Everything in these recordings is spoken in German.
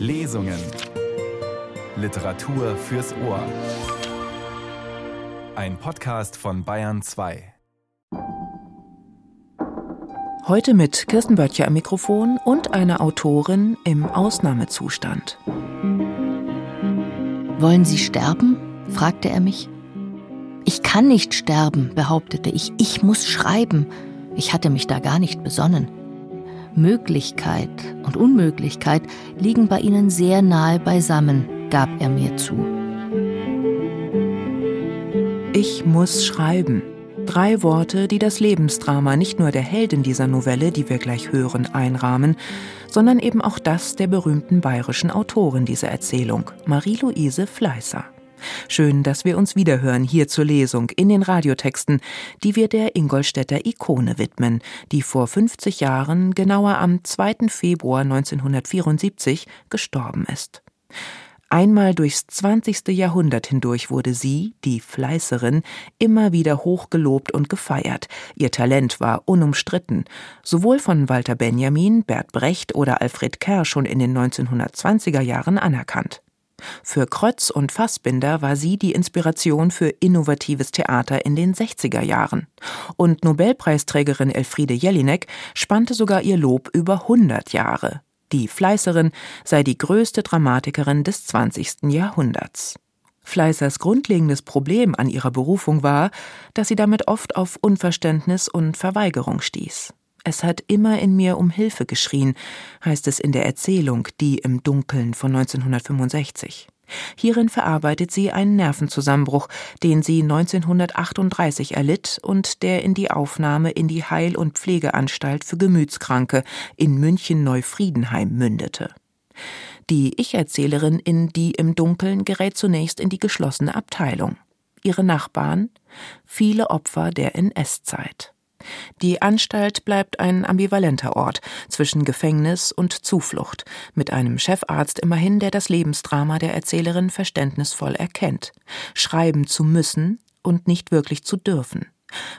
Lesungen. Literatur fürs Ohr. Ein Podcast von Bayern 2. Heute mit Kirsten Böttcher am Mikrofon und einer Autorin im Ausnahmezustand. Wollen Sie sterben? fragte er mich. Ich kann nicht sterben, behauptete ich. Ich muss schreiben. Ich hatte mich da gar nicht besonnen. Möglichkeit und Unmöglichkeit liegen bei ihnen sehr nahe beisammen, gab er mir zu. Ich muss schreiben. Drei Worte, die das Lebensdrama nicht nur der Heldin dieser Novelle, die wir gleich hören, einrahmen, sondern eben auch das der berühmten bayerischen Autorin dieser Erzählung, Marie-Louise Fleißer. Schön, dass wir uns wiederhören hier zur Lesung in den Radiotexten, die wir der Ingolstädter Ikone widmen, die vor 50 Jahren, genauer am 2. Februar 1974, gestorben ist. Einmal durchs 20. Jahrhundert hindurch wurde sie, die Fleißerin, immer wieder hochgelobt und gefeiert. Ihr Talent war unumstritten, sowohl von Walter Benjamin, Bert Brecht oder Alfred Kerr schon in den 1920er Jahren anerkannt. Für Krötz und Fassbinder war sie die Inspiration für innovatives Theater in den 60er Jahren. Und Nobelpreisträgerin Elfriede Jelinek spannte sogar ihr Lob über 100 Jahre. Die Fleißerin sei die größte Dramatikerin des 20. Jahrhunderts. Fleißers grundlegendes Problem an ihrer Berufung war, dass sie damit oft auf Unverständnis und Verweigerung stieß. Es hat immer in mir um Hilfe geschrien, heißt es in der Erzählung Die im Dunkeln von 1965. Hierin verarbeitet sie einen Nervenzusammenbruch, den sie 1938 erlitt und der in die Aufnahme in die Heil- und Pflegeanstalt für Gemütskranke in München-Neufriedenheim mündete. Die Ich-Erzählerin in Die im Dunkeln gerät zunächst in die geschlossene Abteilung. Ihre Nachbarn? Viele Opfer der NS-Zeit. Die Anstalt bleibt ein ambivalenter Ort zwischen Gefängnis und Zuflucht, mit einem Chefarzt immerhin, der das Lebensdrama der Erzählerin verständnisvoll erkennt, schreiben zu müssen und nicht wirklich zu dürfen.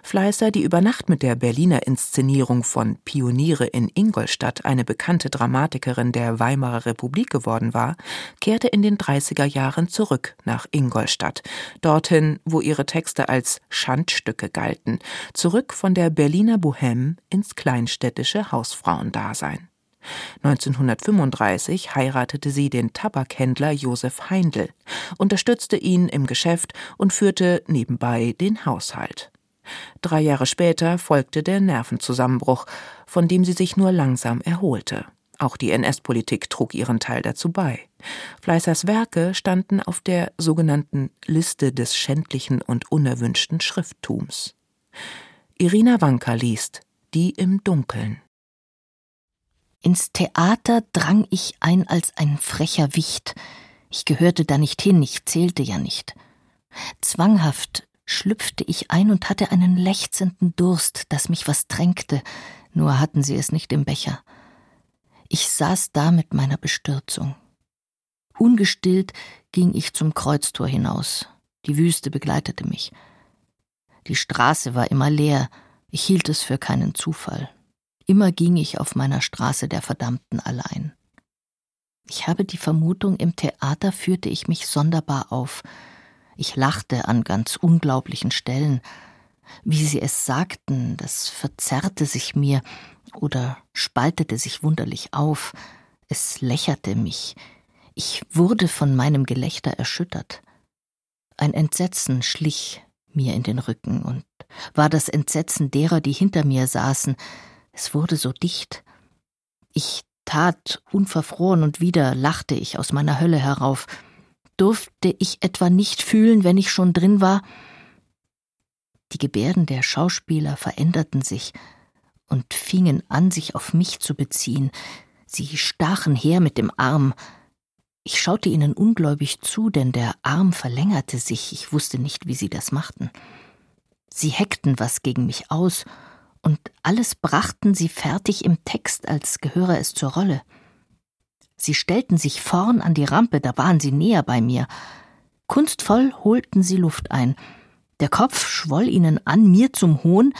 Fleißer, die über Nacht mit der Berliner Inszenierung von Pioniere in Ingolstadt eine bekannte Dramatikerin der Weimarer Republik geworden war, kehrte in den 30er Jahren zurück nach Ingolstadt, dorthin, wo ihre Texte als Schandstücke galten, zurück von der Berliner Bohème ins kleinstädtische Hausfrauendasein. 1935 heiratete sie den Tabakhändler Josef Heindl, unterstützte ihn im Geschäft und führte nebenbei den Haushalt. Drei Jahre später folgte der Nervenzusammenbruch, von dem sie sich nur langsam erholte. Auch die NS-Politik trug ihren Teil dazu bei. Fleißers Werke standen auf der sogenannten Liste des schändlichen und unerwünschten Schrifttums. Irina Wanka liest Die im Dunkeln. Ins Theater drang ich ein als ein frecher Wicht. Ich gehörte da nicht hin, ich zählte ja nicht. Zwanghaft schlüpfte ich ein und hatte einen lechzenden Durst, dass mich was drängte, nur hatten sie es nicht im Becher. Ich saß da mit meiner Bestürzung. Ungestillt ging ich zum Kreuztor hinaus. Die Wüste begleitete mich. Die Straße war immer leer, ich hielt es für keinen Zufall. Immer ging ich auf meiner Straße der Verdammten allein. Ich habe die Vermutung, im Theater führte ich mich sonderbar auf, ich lachte an ganz unglaublichen Stellen. Wie sie es sagten, das verzerrte sich mir oder spaltete sich wunderlich auf. Es lächerte mich. Ich wurde von meinem Gelächter erschüttert. Ein Entsetzen schlich mir in den Rücken und war das Entsetzen derer, die hinter mir saßen. Es wurde so dicht. Ich tat unverfroren und wieder lachte ich aus meiner Hölle herauf. Durfte ich etwa nicht fühlen, wenn ich schon drin war? Die Gebärden der Schauspieler veränderten sich und fingen an, sich auf mich zu beziehen. Sie stachen her mit dem Arm. Ich schaute ihnen ungläubig zu, denn der Arm verlängerte sich, ich wusste nicht, wie sie das machten. Sie heckten was gegen mich aus, und alles brachten sie fertig im Text, als gehöre es zur Rolle. Sie stellten sich vorn an die Rampe, da waren sie näher bei mir. Kunstvoll holten sie Luft ein. Der Kopf schwoll ihnen an, mir zum Hohn.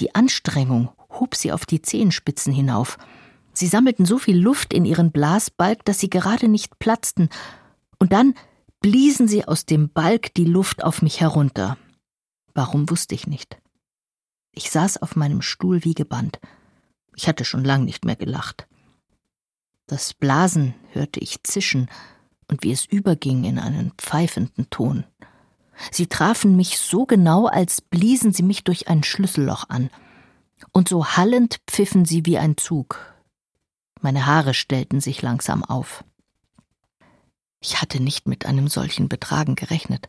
Die Anstrengung hob sie auf die Zehenspitzen hinauf. Sie sammelten so viel Luft in ihren Blasbalg, dass sie gerade nicht platzten, und dann bliesen sie aus dem Balg die Luft auf mich herunter. Warum wusste ich nicht. Ich saß auf meinem Stuhl wie gebannt. Ich hatte schon lang nicht mehr gelacht. Das Blasen hörte ich zischen und wie es überging in einen pfeifenden Ton. Sie trafen mich so genau, als bliesen sie mich durch ein Schlüsselloch an. Und so hallend pfiffen sie wie ein Zug. Meine Haare stellten sich langsam auf. Ich hatte nicht mit einem solchen Betragen gerechnet.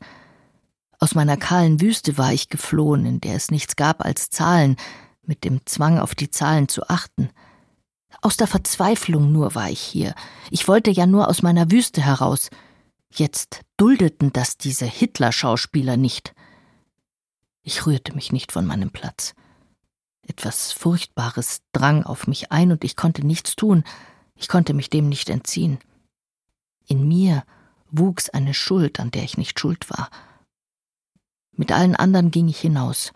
Aus meiner kahlen Wüste war ich geflohen, in der es nichts gab als Zahlen, mit dem Zwang auf die Zahlen zu achten. Aus der Verzweiflung nur war ich hier. Ich wollte ja nur aus meiner Wüste heraus. Jetzt duldeten das diese Hitler-Schauspieler nicht. Ich rührte mich nicht von meinem Platz. Etwas Furchtbares drang auf mich ein und ich konnte nichts tun. Ich konnte mich dem nicht entziehen. In mir wuchs eine Schuld, an der ich nicht schuld war. Mit allen anderen ging ich hinaus.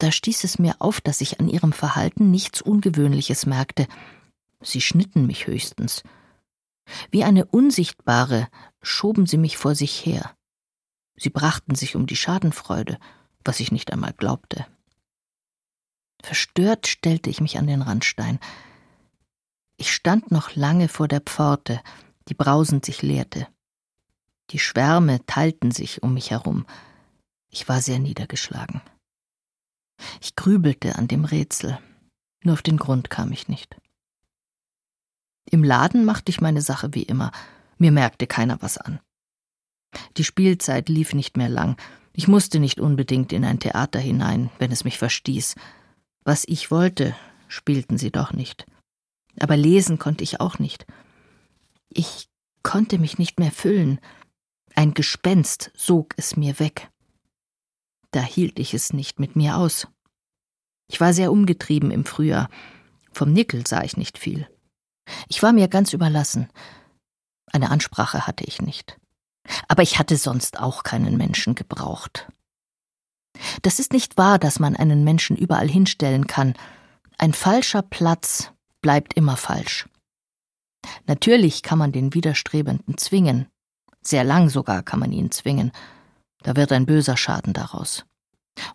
Da stieß es mir auf, dass ich an ihrem Verhalten nichts Ungewöhnliches merkte. Sie schnitten mich höchstens. Wie eine unsichtbare schoben sie mich vor sich her. Sie brachten sich um die Schadenfreude, was ich nicht einmal glaubte. Verstört stellte ich mich an den Randstein. Ich stand noch lange vor der Pforte, die brausend sich leerte. Die Schwärme teilten sich um mich herum. Ich war sehr niedergeschlagen. Ich grübelte an dem Rätsel, nur auf den Grund kam ich nicht. Im Laden machte ich meine Sache wie immer, mir merkte keiner was an. Die Spielzeit lief nicht mehr lang, ich musste nicht unbedingt in ein Theater hinein, wenn es mich verstieß. Was ich wollte, spielten sie doch nicht. Aber lesen konnte ich auch nicht. Ich konnte mich nicht mehr füllen. Ein Gespenst sog es mir weg. Da hielt ich es nicht mit mir aus. Ich war sehr umgetrieben im Frühjahr. Vom Nickel sah ich nicht viel. Ich war mir ganz überlassen. Eine Ansprache hatte ich nicht. Aber ich hatte sonst auch keinen Menschen gebraucht. Das ist nicht wahr, dass man einen Menschen überall hinstellen kann. Ein falscher Platz bleibt immer falsch. Natürlich kann man den Widerstrebenden zwingen. Sehr lang sogar kann man ihn zwingen. Da wird ein böser Schaden daraus.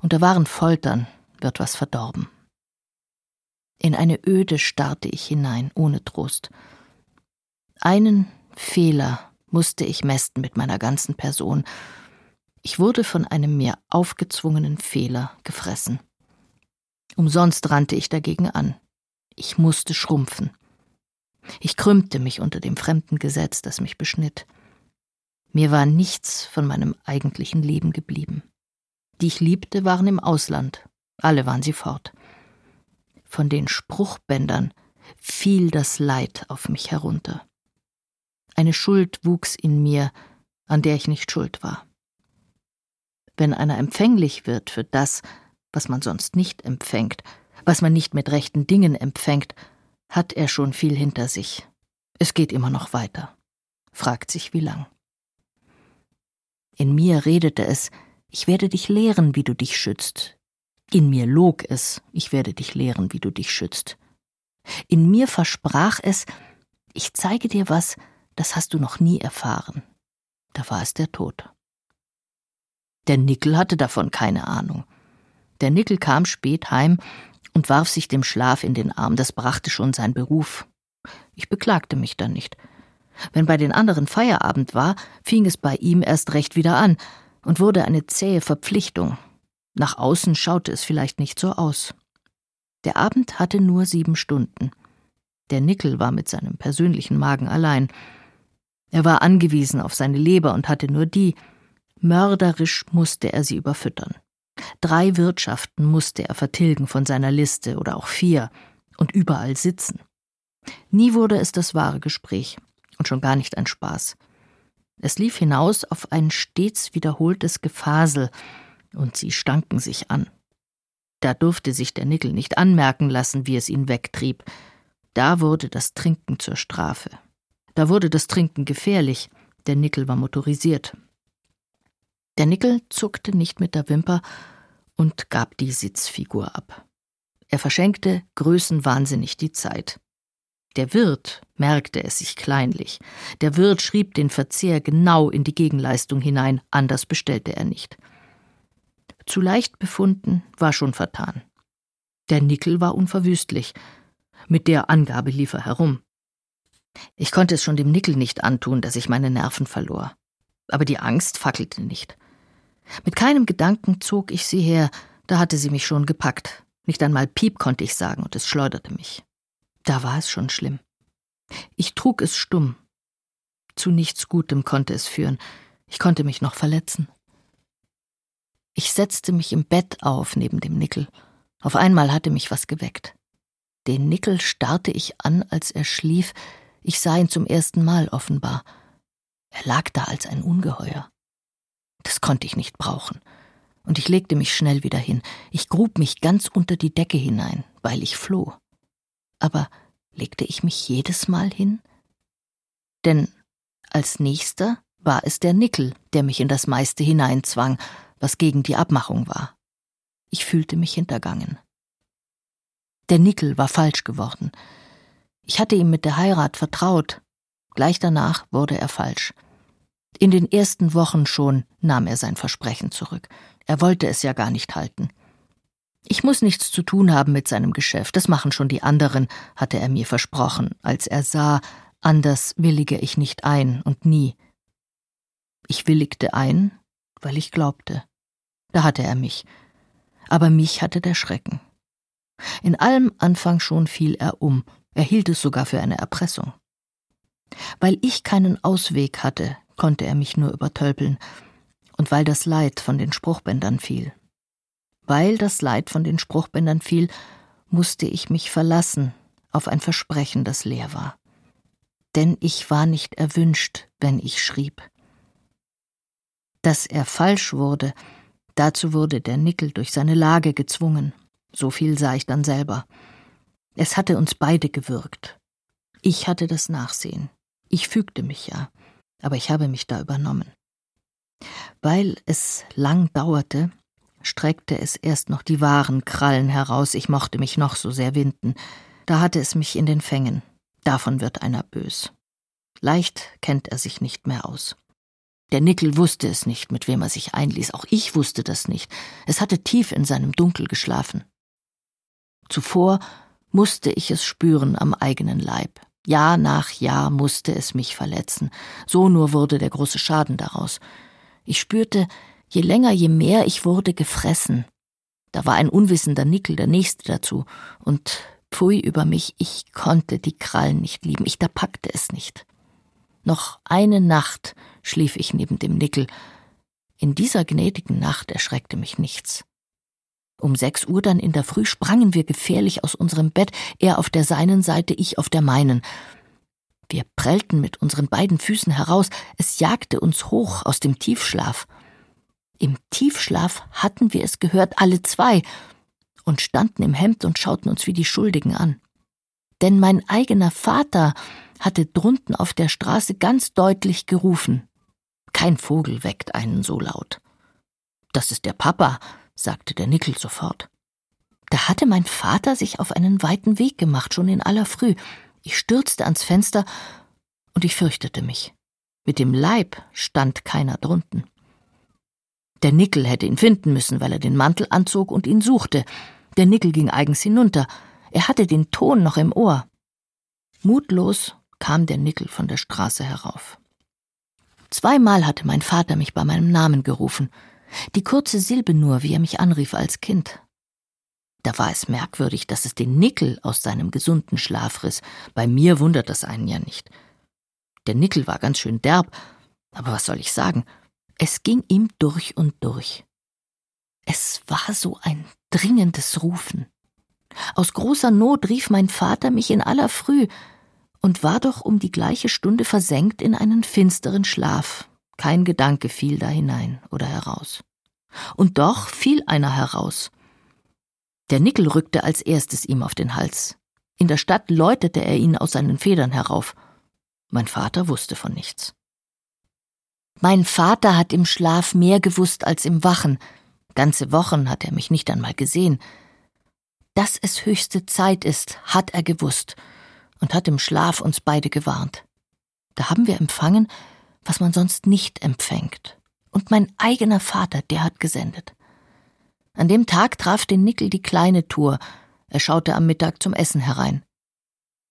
Unter wahren Foltern wird was verdorben. In eine Öde starrte ich hinein, ohne Trost. Einen Fehler musste ich mästen mit meiner ganzen Person. Ich wurde von einem mir aufgezwungenen Fehler gefressen. Umsonst rannte ich dagegen an. Ich musste schrumpfen. Ich krümmte mich unter dem fremden Gesetz, das mich beschnitt. Mir war nichts von meinem eigentlichen Leben geblieben. Die ich liebte, waren im Ausland. Alle waren sie fort. Von den Spruchbändern fiel das Leid auf mich herunter. Eine Schuld wuchs in mir, an der ich nicht schuld war. Wenn einer empfänglich wird für das, was man sonst nicht empfängt, was man nicht mit rechten Dingen empfängt, hat er schon viel hinter sich. Es geht immer noch weiter. Fragt sich wie lang. In mir redete es, ich werde dich lehren, wie du dich schützt. In mir log es, ich werde dich lehren, wie du dich schützt. In mir versprach es, ich zeige dir was, das hast du noch nie erfahren. Da war es der Tod. Der Nickel hatte davon keine Ahnung. Der Nickel kam spät heim und warf sich dem Schlaf in den Arm, das brachte schon sein Beruf. Ich beklagte mich dann nicht. Wenn bei den anderen Feierabend war, fing es bei ihm erst recht wieder an und wurde eine zähe Verpflichtung. Nach außen schaute es vielleicht nicht so aus. Der Abend hatte nur sieben Stunden. Der Nickel war mit seinem persönlichen Magen allein. Er war angewiesen auf seine Leber und hatte nur die. Mörderisch musste er sie überfüttern. Drei Wirtschaften musste er vertilgen von seiner Liste oder auch vier und überall sitzen. Nie wurde es das wahre Gespräch und schon gar nicht ein Spaß. Es lief hinaus auf ein stets wiederholtes Gefasel, und sie stanken sich an. Da durfte sich der Nickel nicht anmerken lassen, wie es ihn wegtrieb. Da wurde das Trinken zur Strafe. Da wurde das Trinken gefährlich. Der Nickel war motorisiert. Der Nickel zuckte nicht mit der Wimper und gab die Sitzfigur ab. Er verschenkte größenwahnsinnig die Zeit. Der Wirt merkte es sich kleinlich. Der Wirt schrieb den Verzehr genau in die Gegenleistung hinein, anders bestellte er nicht. Zu leicht befunden war schon vertan. Der Nickel war unverwüstlich. Mit der Angabe lief er herum. Ich konnte es schon dem Nickel nicht antun, dass ich meine Nerven verlor. Aber die Angst fackelte nicht. Mit keinem Gedanken zog ich sie her, da hatte sie mich schon gepackt. Nicht einmal Piep konnte ich sagen, und es schleuderte mich. Da war es schon schlimm. Ich trug es stumm. Zu nichts Gutem konnte es führen. Ich konnte mich noch verletzen. Ich setzte mich im Bett auf neben dem Nickel. Auf einmal hatte mich was geweckt. Den Nickel starrte ich an, als er schlief. Ich sah ihn zum ersten Mal offenbar. Er lag da als ein Ungeheuer. Das konnte ich nicht brauchen. Und ich legte mich schnell wieder hin. Ich grub mich ganz unter die Decke hinein, weil ich floh. Aber legte ich mich jedes Mal hin? Denn als nächster war es der Nickel, der mich in das meiste hineinzwang, was gegen die Abmachung war. Ich fühlte mich hintergangen. Der Nickel war falsch geworden. Ich hatte ihm mit der Heirat vertraut. Gleich danach wurde er falsch. In den ersten Wochen schon nahm er sein Versprechen zurück. Er wollte es ja gar nicht halten. Ich muss nichts zu tun haben mit seinem Geschäft, das machen schon die anderen, hatte er mir versprochen, als er sah, anders willige ich nicht ein und nie. Ich willigte ein, weil ich glaubte. Da hatte er mich. Aber mich hatte der Schrecken. In allem Anfang schon fiel er um, er hielt es sogar für eine Erpressung. Weil ich keinen Ausweg hatte, konnte er mich nur übertölpeln, und weil das Leid von den Spruchbändern fiel. Weil das Leid von den Spruchbändern fiel, musste ich mich verlassen auf ein Versprechen, das leer war. Denn ich war nicht erwünscht, wenn ich schrieb. Dass er falsch wurde, dazu wurde der Nickel durch seine Lage gezwungen. So viel sah ich dann selber. Es hatte uns beide gewürgt. Ich hatte das Nachsehen. Ich fügte mich ja aber ich habe mich da übernommen. Weil es lang dauerte, streckte es erst noch die wahren Krallen heraus, ich mochte mich noch so sehr winden, da hatte es mich in den Fängen, davon wird einer bös. Leicht kennt er sich nicht mehr aus. Der Nickel wusste es nicht, mit wem er sich einließ, auch ich wusste das nicht, es hatte tief in seinem Dunkel geschlafen. Zuvor musste ich es spüren am eigenen Leib. Jahr nach Jahr musste es mich verletzen. So nur wurde der große Schaden daraus. Ich spürte, je länger, je mehr ich wurde gefressen. Da war ein unwissender Nickel der nächste dazu. Und pfui über mich, ich konnte die Krallen nicht lieben. Ich da packte es nicht. Noch eine Nacht schlief ich neben dem Nickel. In dieser gnädigen Nacht erschreckte mich nichts. Um sechs Uhr dann in der Früh sprangen wir gefährlich aus unserem Bett, er auf der seinen Seite, ich auf der meinen. Wir prellten mit unseren beiden Füßen heraus, es jagte uns hoch aus dem Tiefschlaf. Im Tiefschlaf hatten wir es gehört, alle zwei, und standen im Hemd und schauten uns wie die Schuldigen an. Denn mein eigener Vater hatte drunten auf der Straße ganz deutlich gerufen. Kein Vogel weckt einen so laut. Das ist der Papa, sagte der Nickel sofort. Da hatte mein Vater sich auf einen weiten Weg gemacht, schon in aller Früh. Ich stürzte ans Fenster und ich fürchtete mich. Mit dem Leib stand keiner drunten. Der Nickel hätte ihn finden müssen, weil er den Mantel anzog und ihn suchte. Der Nickel ging eigens hinunter. Er hatte den Ton noch im Ohr. Mutlos kam der Nickel von der Straße herauf. Zweimal hatte mein Vater mich bei meinem Namen gerufen. Die kurze Silbe nur, wie er mich anrief als Kind. Da war es merkwürdig, dass es den Nickel aus seinem gesunden Schlaf riss. Bei mir wundert das einen ja nicht. Der Nickel war ganz schön derb, aber was soll ich sagen? Es ging ihm durch und durch. Es war so ein dringendes Rufen. Aus großer Not rief mein Vater mich in aller Früh und war doch um die gleiche Stunde versenkt in einen finsteren Schlaf, kein Gedanke fiel da hinein oder heraus. Und doch fiel einer heraus. Der Nickel rückte als erstes ihm auf den Hals. In der Stadt läutete er ihn aus seinen Federn herauf. Mein Vater wusste von nichts. Mein Vater hat im Schlaf mehr gewusst als im Wachen. Ganze Wochen hat er mich nicht einmal gesehen. Dass es höchste Zeit ist, hat er gewusst, und hat im Schlaf uns beide gewarnt. Da haben wir empfangen, was man sonst nicht empfängt. Und mein eigener Vater, der hat gesendet. An dem Tag traf den Nickel die kleine Tour. Er schaute am Mittag zum Essen herein.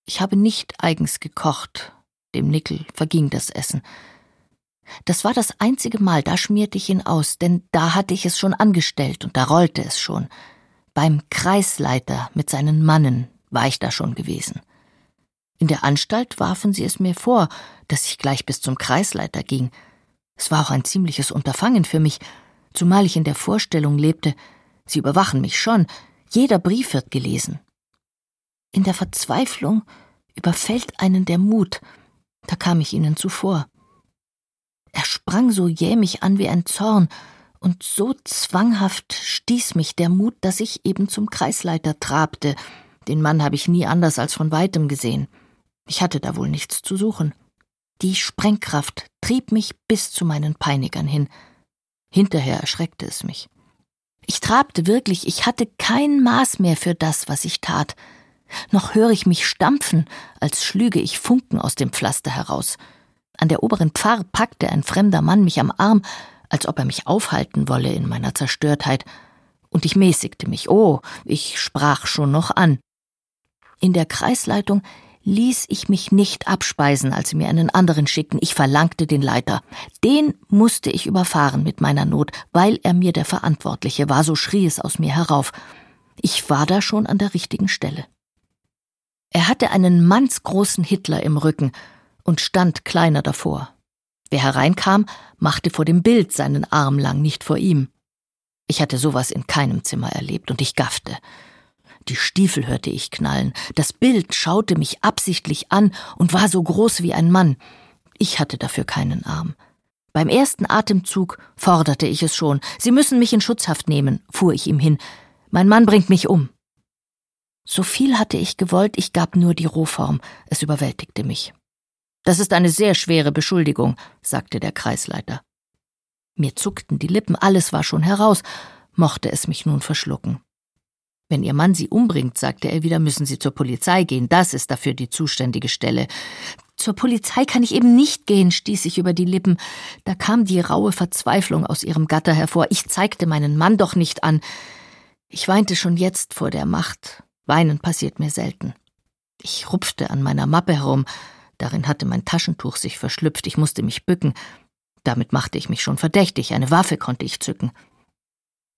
Ich habe nicht eigens gekocht. Dem Nickel verging das Essen. Das war das einzige Mal, da schmierte ich ihn aus, denn da hatte ich es schon angestellt und da rollte es schon. Beim Kreisleiter mit seinen Mannen war ich da schon gewesen. In der Anstalt warfen sie es mir vor, dass ich gleich bis zum Kreisleiter ging. Es war auch ein ziemliches Unterfangen für mich, zumal ich in der Vorstellung lebte, sie überwachen mich schon, jeder Brief wird gelesen. In der Verzweiflung überfällt einen der Mut, da kam ich ihnen zuvor. Er sprang so jämig an wie ein Zorn, und so zwanghaft stieß mich der Mut, dass ich eben zum Kreisleiter trabte. Den Mann habe ich nie anders als von weitem gesehen. Ich hatte da wohl nichts zu suchen. Die Sprengkraft trieb mich bis zu meinen Peinigern hin. Hinterher erschreckte es mich. Ich trabte wirklich, ich hatte kein Maß mehr für das, was ich tat. Noch höre ich mich stampfen, als schlüge ich Funken aus dem Pflaster heraus. An der oberen Pfarr packte ein fremder Mann mich am Arm, als ob er mich aufhalten wolle in meiner Zerstörtheit, und ich mäßigte mich. Oh, ich sprach schon noch an. In der Kreisleitung ließ ich mich nicht abspeisen, als sie mir einen anderen schickten. Ich verlangte den Leiter. Den musste ich überfahren mit meiner Not, weil er mir der Verantwortliche war, so schrie es aus mir herauf. Ich war da schon an der richtigen Stelle. Er hatte einen mannsgroßen Hitler im Rücken und stand kleiner davor. Wer hereinkam, machte vor dem Bild seinen Arm lang, nicht vor ihm. Ich hatte sowas in keinem Zimmer erlebt und ich gaffte. Die Stiefel hörte ich knallen. Das Bild schaute mich absichtlich an und war so groß wie ein Mann. Ich hatte dafür keinen Arm. Beim ersten Atemzug forderte ich es schon. Sie müssen mich in Schutzhaft nehmen, fuhr ich ihm hin. Mein Mann bringt mich um. So viel hatte ich gewollt, ich gab nur die Rohform. Es überwältigte mich. Das ist eine sehr schwere Beschuldigung, sagte der Kreisleiter. Mir zuckten die Lippen, alles war schon heraus, mochte es mich nun verschlucken. Wenn Ihr Mann Sie umbringt, sagte er wieder, müssen Sie zur Polizei gehen, das ist dafür die zuständige Stelle. Zur Polizei kann ich eben nicht gehen, stieß ich über die Lippen. Da kam die raue Verzweiflung aus ihrem Gatter hervor. Ich zeigte meinen Mann doch nicht an. Ich weinte schon jetzt vor der Macht. Weinen passiert mir selten. Ich rupfte an meiner Mappe herum, Darin hatte mein Taschentuch sich verschlüpft, ich musste mich bücken. Damit machte ich mich schon verdächtig, eine Waffe konnte ich zücken.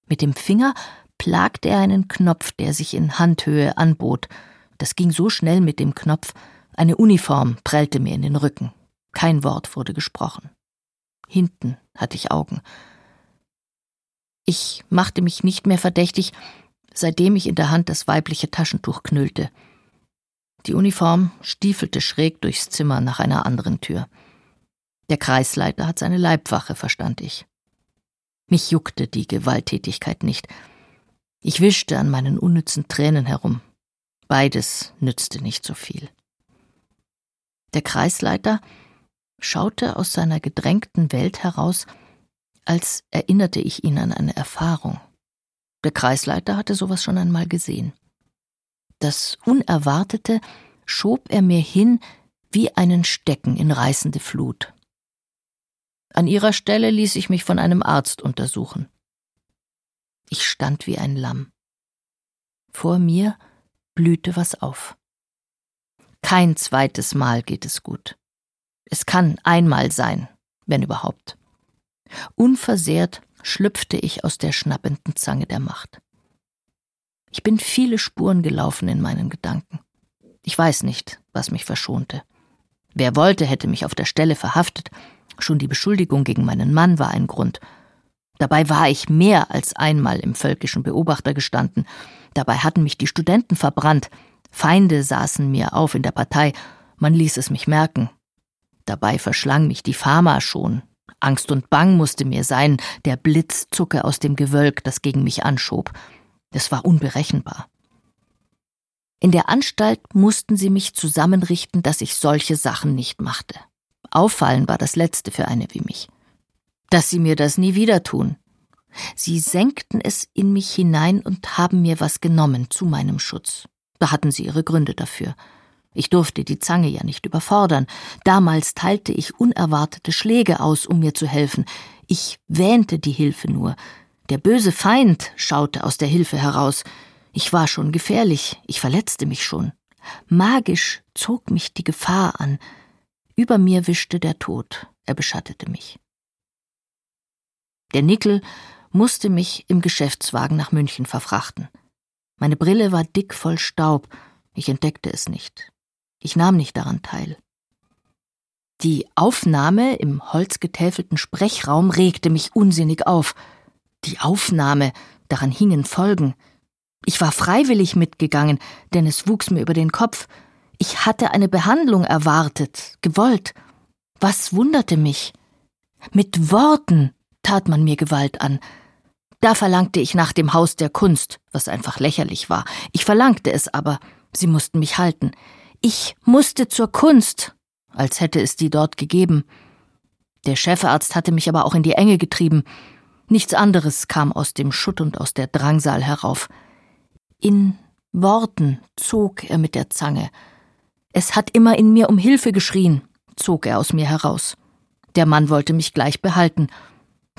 Mit dem Finger plagte er einen Knopf, der sich in Handhöhe anbot. Das ging so schnell mit dem Knopf, eine Uniform prellte mir in den Rücken. Kein Wort wurde gesprochen. Hinten hatte ich Augen. Ich machte mich nicht mehr verdächtig, seitdem ich in der Hand das weibliche Taschentuch knüllte. Die Uniform stiefelte schräg durchs Zimmer nach einer anderen Tür. Der Kreisleiter hat seine Leibwache, verstand ich. Mich juckte die Gewalttätigkeit nicht. Ich wischte an meinen unnützen Tränen herum. Beides nützte nicht so viel. Der Kreisleiter schaute aus seiner gedrängten Welt heraus, als erinnerte ich ihn an eine Erfahrung. Der Kreisleiter hatte sowas schon einmal gesehen. Das Unerwartete schob er mir hin wie einen Stecken in reißende Flut. An ihrer Stelle ließ ich mich von einem Arzt untersuchen. Ich stand wie ein Lamm. Vor mir blühte was auf. Kein zweites Mal geht es gut. Es kann einmal sein, wenn überhaupt. Unversehrt schlüpfte ich aus der schnappenden Zange der Macht. Ich bin viele Spuren gelaufen in meinen Gedanken. Ich weiß nicht, was mich verschonte. Wer wollte, hätte mich auf der Stelle verhaftet. Schon die Beschuldigung gegen meinen Mann war ein Grund. Dabei war ich mehr als einmal im völkischen Beobachter gestanden. Dabei hatten mich die Studenten verbrannt. Feinde saßen mir auf in der Partei. Man ließ es mich merken. Dabei verschlang mich die Pharma schon. Angst und Bang musste mir sein, der Blitz zucke aus dem Gewölk, das gegen mich anschob. Es war unberechenbar. In der Anstalt mussten sie mich zusammenrichten, dass ich solche Sachen nicht machte. Auffallen war das Letzte für eine wie mich. Dass sie mir das nie wieder tun. Sie senkten es in mich hinein und haben mir was genommen zu meinem Schutz. Da hatten sie ihre Gründe dafür. Ich durfte die Zange ja nicht überfordern. Damals teilte ich unerwartete Schläge aus, um mir zu helfen. Ich wähnte die Hilfe nur. Der böse Feind schaute aus der Hilfe heraus. Ich war schon gefährlich, ich verletzte mich schon. Magisch zog mich die Gefahr an. Über mir wischte der Tod, er beschattete mich. Der Nickel musste mich im Geschäftswagen nach München verfrachten. Meine Brille war dick voll Staub, ich entdeckte es nicht. Ich nahm nicht daran teil. Die Aufnahme im holzgetäfelten Sprechraum regte mich unsinnig auf. Die Aufnahme, daran hingen Folgen. Ich war freiwillig mitgegangen, denn es wuchs mir über den Kopf. Ich hatte eine Behandlung erwartet, gewollt. Was wunderte mich? Mit Worten tat man mir Gewalt an. Da verlangte ich nach dem Haus der Kunst, was einfach lächerlich war. Ich verlangte es aber, sie mussten mich halten. Ich musste zur Kunst, als hätte es die dort gegeben. Der Chefarzt hatte mich aber auch in die Enge getrieben. Nichts anderes kam aus dem Schutt und aus der Drangsal herauf. In Worten zog er mit der Zange. Es hat immer in mir um Hilfe geschrien, zog er aus mir heraus. Der Mann wollte mich gleich behalten.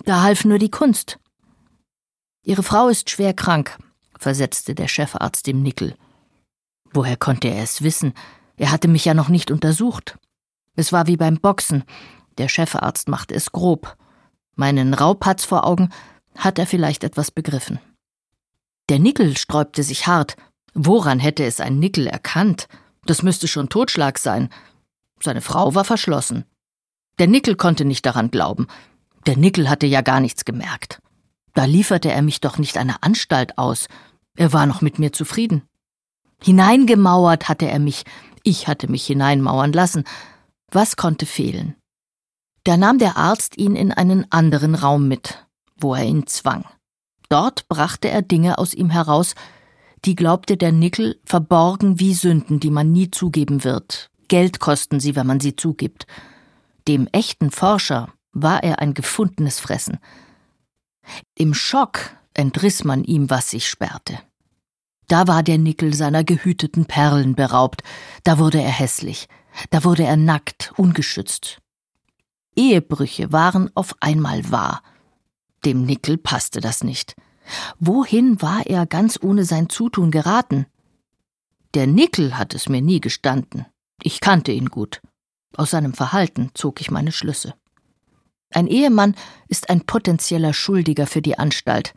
Da half nur die Kunst. Ihre Frau ist schwer krank, versetzte der Chefarzt dem Nickel. Woher konnte er es wissen? Er hatte mich ja noch nicht untersucht. Es war wie beim Boxen. Der Chefarzt machte es grob. Meinen Raupatz vor Augen hat er vielleicht etwas begriffen. Der Nickel sträubte sich hart. Woran hätte es ein Nickel erkannt? Das müsste schon Totschlag sein. Seine Frau war verschlossen. Der Nickel konnte nicht daran glauben. Der Nickel hatte ja gar nichts gemerkt. Da lieferte er mich doch nicht einer Anstalt aus. Er war noch mit mir zufrieden. Hineingemauert hatte er mich, ich hatte mich hineinmauern lassen. Was konnte fehlen? Da nahm der Arzt ihn in einen anderen Raum mit, wo er ihn zwang. Dort brachte er Dinge aus ihm heraus, die glaubte der Nickel verborgen wie Sünden, die man nie zugeben wird. Geld kosten sie, wenn man sie zugibt. Dem echten Forscher war er ein gefundenes Fressen. Im Schock entriss man ihm, was sich sperrte. Da war der Nickel seiner gehüteten Perlen beraubt, da wurde er hässlich, da wurde er nackt, ungeschützt. Ehebrüche waren auf einmal wahr. Dem Nickel passte das nicht. Wohin war er ganz ohne sein Zutun geraten? Der Nickel hat es mir nie gestanden. Ich kannte ihn gut. Aus seinem Verhalten zog ich meine Schlüsse. Ein Ehemann ist ein potenzieller Schuldiger für die Anstalt.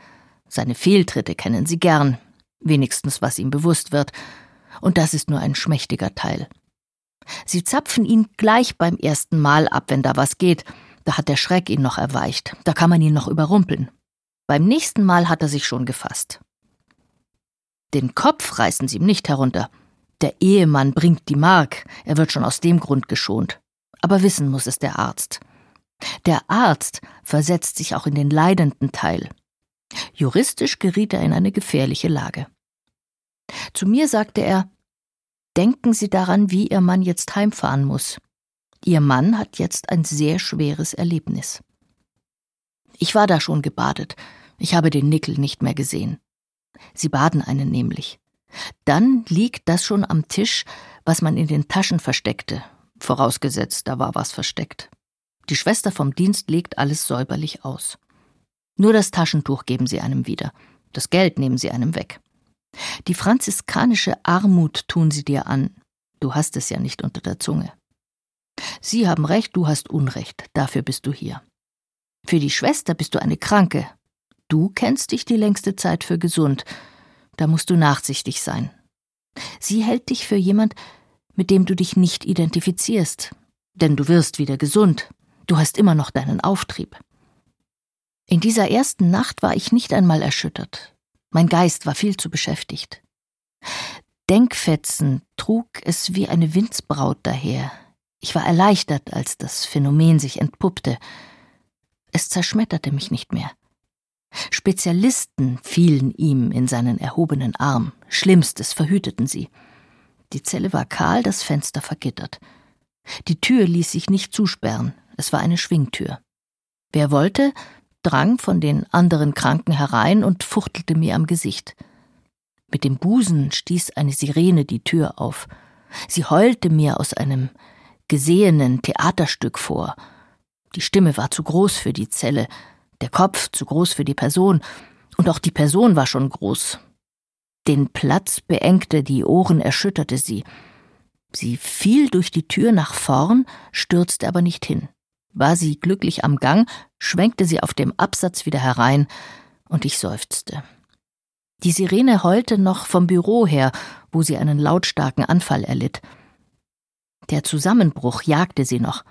Seine Fehltritte kennen Sie gern, wenigstens was ihm bewusst wird, und das ist nur ein schmächtiger Teil. Sie zapfen ihn gleich beim ersten Mal ab, wenn da was geht, da hat der Schreck ihn noch erweicht, da kann man ihn noch überrumpeln. Beim nächsten Mal hat er sich schon gefasst. Den Kopf reißen sie ihm nicht herunter. Der Ehemann bringt die Mark, er wird schon aus dem Grund geschont. Aber wissen muss es der Arzt. Der Arzt versetzt sich auch in den leidenden Teil. Juristisch geriet er in eine gefährliche Lage. Zu mir sagte er Denken Sie daran, wie Ihr Mann jetzt heimfahren muss. Ihr Mann hat jetzt ein sehr schweres Erlebnis. Ich war da schon gebadet. Ich habe den Nickel nicht mehr gesehen. Sie baden einen nämlich. Dann liegt das schon am Tisch, was man in den Taschen versteckte, vorausgesetzt, da war was versteckt. Die Schwester vom Dienst legt alles säuberlich aus. Nur das Taschentuch geben sie einem wieder, das Geld nehmen sie einem weg. Die franziskanische Armut tun sie dir an, du hast es ja nicht unter der Zunge. Sie haben recht, du hast Unrecht, dafür bist du hier. Für die Schwester bist du eine Kranke. Du kennst dich die längste Zeit für gesund, da musst du nachsichtig sein. Sie hält dich für jemand, mit dem du dich nicht identifizierst, denn du wirst wieder gesund, Du hast immer noch deinen Auftrieb. In dieser ersten Nacht war ich nicht einmal erschüttert. Mein Geist war viel zu beschäftigt. Denkfetzen trug es wie eine Windsbraut daher. Ich war erleichtert, als das Phänomen sich entpuppte. Es zerschmetterte mich nicht mehr. Spezialisten fielen ihm in seinen erhobenen Arm. Schlimmstes verhüteten sie. Die Zelle war kahl, das Fenster vergittert. Die Tür ließ sich nicht zusperren. Es war eine Schwingtür. Wer wollte, drang von den anderen Kranken herein und fuchtelte mir am Gesicht. Mit dem Busen stieß eine Sirene die Tür auf. Sie heulte mir aus einem gesehenen Theaterstück vor. Die Stimme war zu groß für die Zelle, der Kopf zu groß für die Person, und auch die Person war schon groß. Den Platz beengte, die Ohren erschütterte sie. Sie fiel durch die Tür nach vorn, stürzte aber nicht hin. War sie glücklich am Gang, schwenkte sie auf dem Absatz wieder herein, und ich seufzte. Die Sirene heulte noch vom Büro her, wo sie einen lautstarken Anfall erlitt. Der Zusammenbruch jagte sie noch.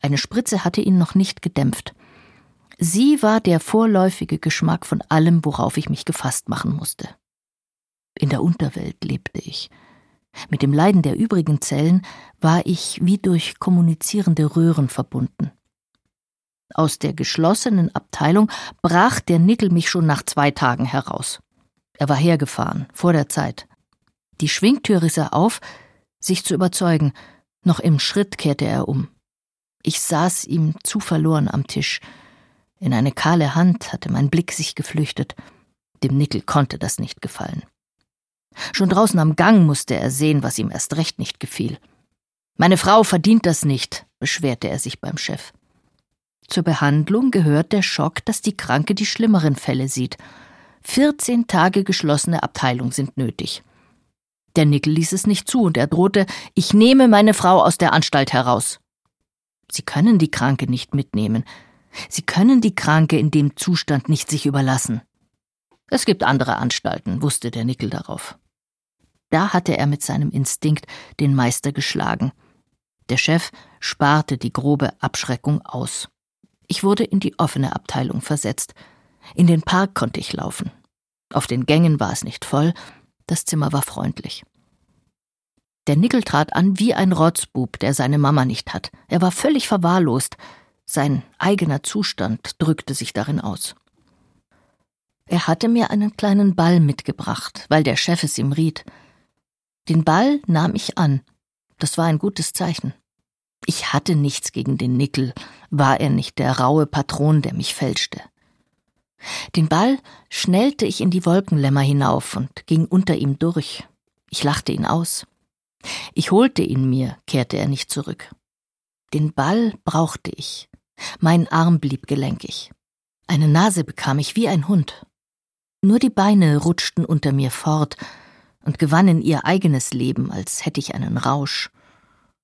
Eine Spritze hatte ihn noch nicht gedämpft. Sie war der vorläufige Geschmack von allem, worauf ich mich gefasst machen musste. In der Unterwelt lebte ich. Mit dem Leiden der übrigen Zellen war ich wie durch kommunizierende Röhren verbunden. Aus der geschlossenen Abteilung brach der Nickel mich schon nach zwei Tagen heraus. Er war hergefahren, vor der Zeit. Die Schwingtür riss er auf, sich zu überzeugen. Noch im Schritt kehrte er um. Ich saß ihm zu verloren am Tisch. In eine kahle Hand hatte mein Blick sich geflüchtet. Dem Nickel konnte das nicht gefallen. Schon draußen am Gang musste er sehen, was ihm erst recht nicht gefiel. Meine Frau verdient das nicht, beschwerte er sich beim Chef. Zur Behandlung gehört der Schock, dass die Kranke die schlimmeren Fälle sieht. 14 Tage geschlossene Abteilung sind nötig. Der Nickel ließ es nicht zu und er drohte, ich nehme meine Frau aus der Anstalt heraus. Sie können die Kranke nicht mitnehmen. Sie können die Kranke in dem Zustand nicht sich überlassen. Es gibt andere Anstalten, wusste der Nickel darauf. Da hatte er mit seinem Instinkt den Meister geschlagen. Der Chef sparte die grobe Abschreckung aus. Ich wurde in die offene Abteilung versetzt. In den Park konnte ich laufen. Auf den Gängen war es nicht voll, das Zimmer war freundlich. Der Nickel trat an wie ein Rotzbub, der seine Mama nicht hat. Er war völlig verwahrlost. Sein eigener Zustand drückte sich darin aus. Er hatte mir einen kleinen Ball mitgebracht, weil der Chef es ihm riet. Den Ball nahm ich an. Das war ein gutes Zeichen. Ich hatte nichts gegen den Nickel, war er nicht der raue Patron, der mich fälschte. Den Ball schnellte ich in die Wolkenlämmer hinauf und ging unter ihm durch. Ich lachte ihn aus. Ich holte ihn mir, kehrte er nicht zurück. Den Ball brauchte ich. Mein Arm blieb gelenkig. Eine Nase bekam ich wie ein Hund. Nur die Beine rutschten unter mir fort und gewannen ihr eigenes Leben, als hätte ich einen Rausch.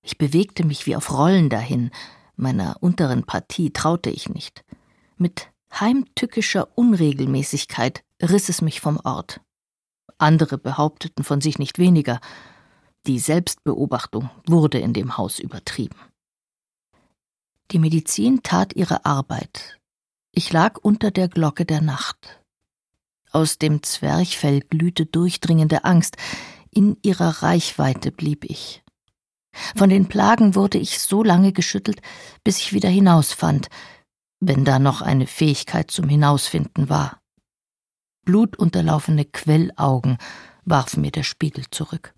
Ich bewegte mich wie auf Rollen dahin, meiner unteren Partie traute ich nicht. Mit heimtückischer Unregelmäßigkeit riss es mich vom Ort. Andere behaupteten von sich nicht weniger. Die Selbstbeobachtung wurde in dem Haus übertrieben. Die Medizin tat ihre Arbeit. Ich lag unter der Glocke der Nacht. Aus dem Zwerchfell glühte durchdringende Angst, in ihrer Reichweite blieb ich. Von den Plagen wurde ich so lange geschüttelt, bis ich wieder hinausfand, wenn da noch eine Fähigkeit zum Hinausfinden war. Blutunterlaufene Quellaugen warf mir der Spiegel zurück.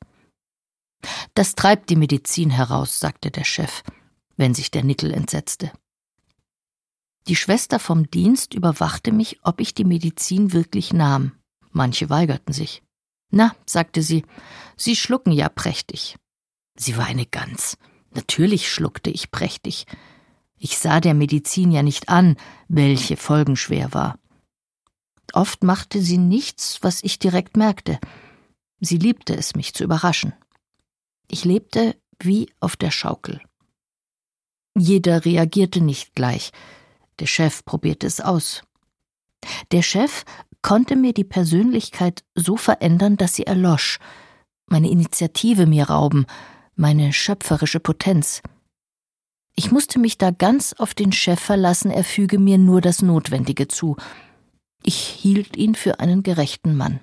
Das treibt die Medizin heraus, sagte der Chef, wenn sich der Nickel entsetzte. Die Schwester vom Dienst überwachte mich, ob ich die Medizin wirklich nahm. Manche weigerten sich. Na, sagte sie, Sie schlucken ja prächtig. Sie war eine Gans. Natürlich schluckte ich prächtig. Ich sah der Medizin ja nicht an, welche folgenschwer war. Oft machte sie nichts, was ich direkt merkte. Sie liebte es, mich zu überraschen. Ich lebte wie auf der Schaukel. Jeder reagierte nicht gleich. Der Chef probierte es aus. Der Chef konnte mir die Persönlichkeit so verändern, dass sie erlosch, meine Initiative mir rauben, meine schöpferische Potenz. Ich musste mich da ganz auf den Chef verlassen, er füge mir nur das Notwendige zu. Ich hielt ihn für einen gerechten Mann.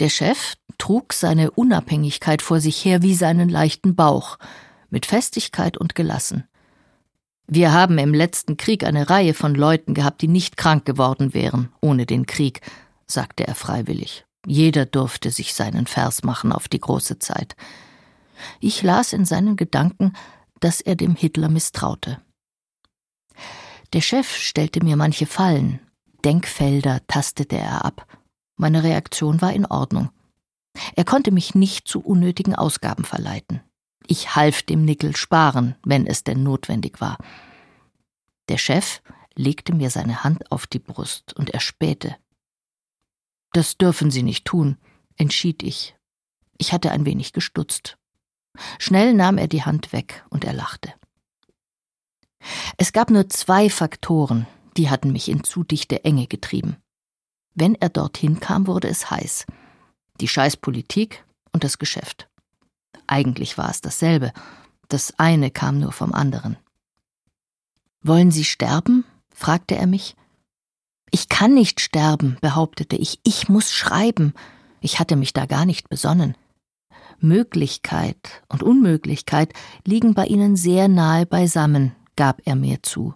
Der Chef trug seine Unabhängigkeit vor sich her wie seinen leichten Bauch, mit Festigkeit und gelassen. Wir haben im letzten Krieg eine Reihe von Leuten gehabt, die nicht krank geworden wären ohne den Krieg, sagte er freiwillig. Jeder durfte sich seinen Vers machen auf die große Zeit. Ich las in seinen Gedanken, dass er dem Hitler misstraute. Der Chef stellte mir manche Fallen, Denkfelder tastete er ab. Meine Reaktion war in Ordnung. Er konnte mich nicht zu unnötigen Ausgaben verleiten. Ich half dem Nickel sparen, wenn es denn notwendig war. Der Chef legte mir seine Hand auf die Brust und er spähte. Das dürfen Sie nicht tun, entschied ich. Ich hatte ein wenig gestutzt. Schnell nahm er die Hand weg und er lachte. Es gab nur zwei Faktoren, die hatten mich in zu dichte Enge getrieben. Wenn er dorthin kam, wurde es heiß. Die Scheißpolitik und das Geschäft. Eigentlich war es dasselbe. Das eine kam nur vom anderen. Wollen Sie sterben? fragte er mich. Ich kann nicht sterben, behauptete ich. Ich muss schreiben. Ich hatte mich da gar nicht besonnen. Möglichkeit und Unmöglichkeit liegen bei Ihnen sehr nahe beisammen, gab er mir zu.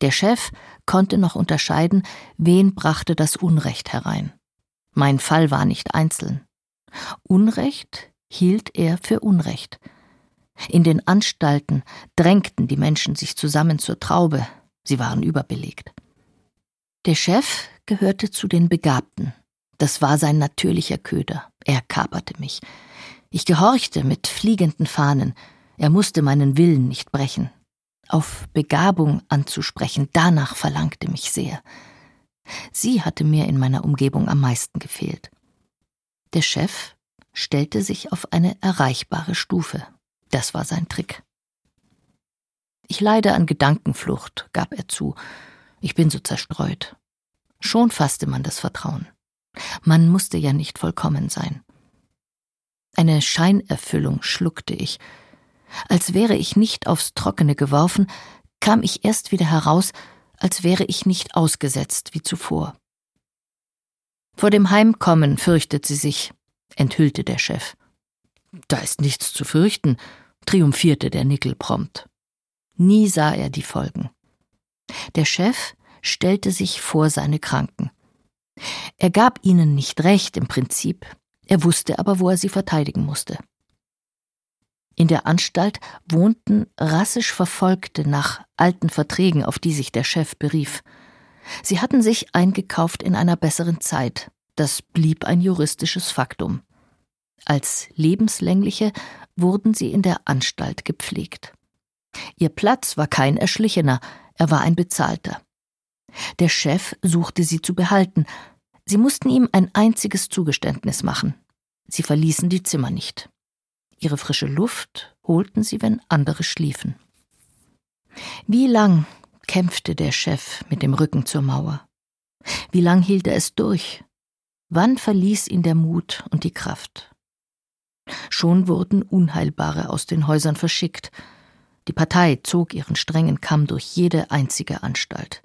Der Chef konnte noch unterscheiden, wen brachte das Unrecht herein. Mein Fall war nicht einzeln. Unrecht hielt er für Unrecht. In den Anstalten drängten die Menschen sich zusammen zur Traube, sie waren überbelegt. Der Chef gehörte zu den Begabten. Das war sein natürlicher Köder. Er kaperte mich. Ich gehorchte mit fliegenden Fahnen. Er musste meinen Willen nicht brechen. Auf Begabung anzusprechen, danach verlangte mich sehr. Sie hatte mir in meiner Umgebung am meisten gefehlt. Der Chef stellte sich auf eine erreichbare Stufe. Das war sein Trick. Ich leide an Gedankenflucht, gab er zu. Ich bin so zerstreut. Schon fasste man das Vertrauen. Man musste ja nicht vollkommen sein. Eine Scheinerfüllung schluckte ich. Als wäre ich nicht aufs Trockene geworfen, kam ich erst wieder heraus, als wäre ich nicht ausgesetzt wie zuvor. Vor dem Heimkommen fürchtet sie sich, enthüllte der Chef. Da ist nichts zu fürchten, triumphierte der Nickel prompt. Nie sah er die Folgen. Der Chef stellte sich vor seine Kranken. Er gab ihnen nicht recht im Prinzip, er wusste aber, wo er sie verteidigen musste. In der Anstalt wohnten rassisch Verfolgte nach alten Verträgen, auf die sich der Chef berief. Sie hatten sich eingekauft in einer besseren Zeit, das blieb ein juristisches Faktum. Als lebenslängliche wurden sie in der Anstalt gepflegt. Ihr Platz war kein erschlichener, er war ein bezahlter. Der Chef suchte sie zu behalten. Sie mussten ihm ein einziges Zugeständnis machen. Sie verließen die Zimmer nicht. Ihre frische Luft holten sie, wenn andere schliefen. Wie lang kämpfte der Chef mit dem Rücken zur Mauer? Wie lang hielt er es durch? Wann verließ ihn der Mut und die Kraft? Schon wurden Unheilbare aus den Häusern verschickt. Die Partei zog ihren strengen Kamm durch jede einzige Anstalt.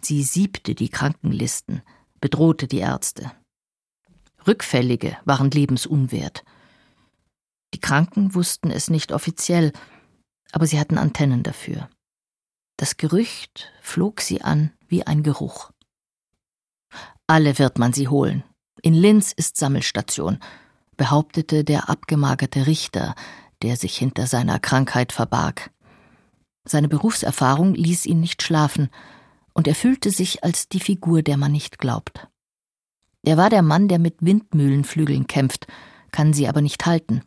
Sie siebte die Krankenlisten, bedrohte die Ärzte. Rückfällige waren lebensunwert. Die Kranken wussten es nicht offiziell, aber sie hatten Antennen dafür. Das Gerücht flog sie an wie ein Geruch. Alle wird man sie holen. In Linz ist Sammelstation, behauptete der abgemagerte Richter, der sich hinter seiner Krankheit verbarg. Seine Berufserfahrung ließ ihn nicht schlafen, und er fühlte sich als die Figur, der man nicht glaubt. Er war der Mann, der mit Windmühlenflügeln kämpft, kann sie aber nicht halten.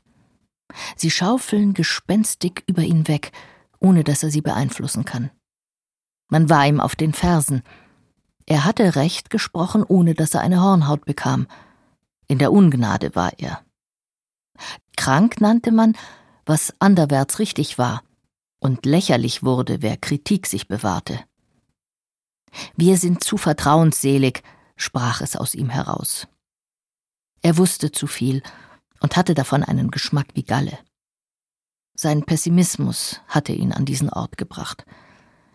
Sie schaufeln gespenstig über ihn weg, ohne dass er sie beeinflussen kann. Man war ihm auf den Fersen. Er hatte Recht gesprochen, ohne dass er eine Hornhaut bekam. In der Ungnade war er. Krank nannte man, was anderwärts richtig war, und lächerlich wurde, wer Kritik sich bewahrte. Wir sind zu vertrauensselig, sprach es aus ihm heraus. Er wusste zu viel und hatte davon einen Geschmack wie Galle. Sein Pessimismus hatte ihn an diesen Ort gebracht.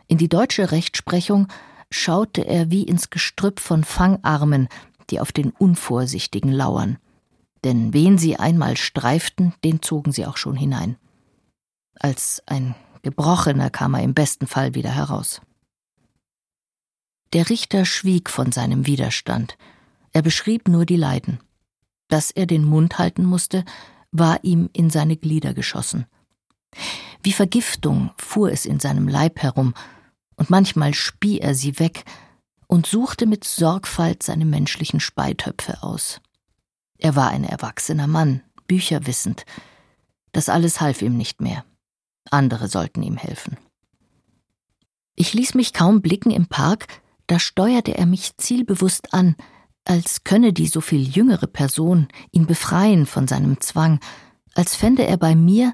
In die deutsche Rechtsprechung schaute er wie ins Gestrüpp von Fangarmen, die auf den Unvorsichtigen lauern. Denn wen sie einmal streiften, den zogen sie auch schon hinein. Als ein Gebrochener kam er im besten Fall wieder heraus. Der Richter schwieg von seinem Widerstand. Er beschrieb nur die Leiden. Dass er den Mund halten musste, war ihm in seine Glieder geschossen. Wie Vergiftung fuhr es in seinem Leib herum, und manchmal spie er sie weg und suchte mit Sorgfalt seine menschlichen Speitöpfe aus. Er war ein erwachsener Mann, Bücher wissend. Das alles half ihm nicht mehr. Andere sollten ihm helfen. Ich ließ mich kaum blicken im Park, da steuerte er mich zielbewusst an, als könne die so viel jüngere Person ihn befreien von seinem Zwang, als fände er bei mir,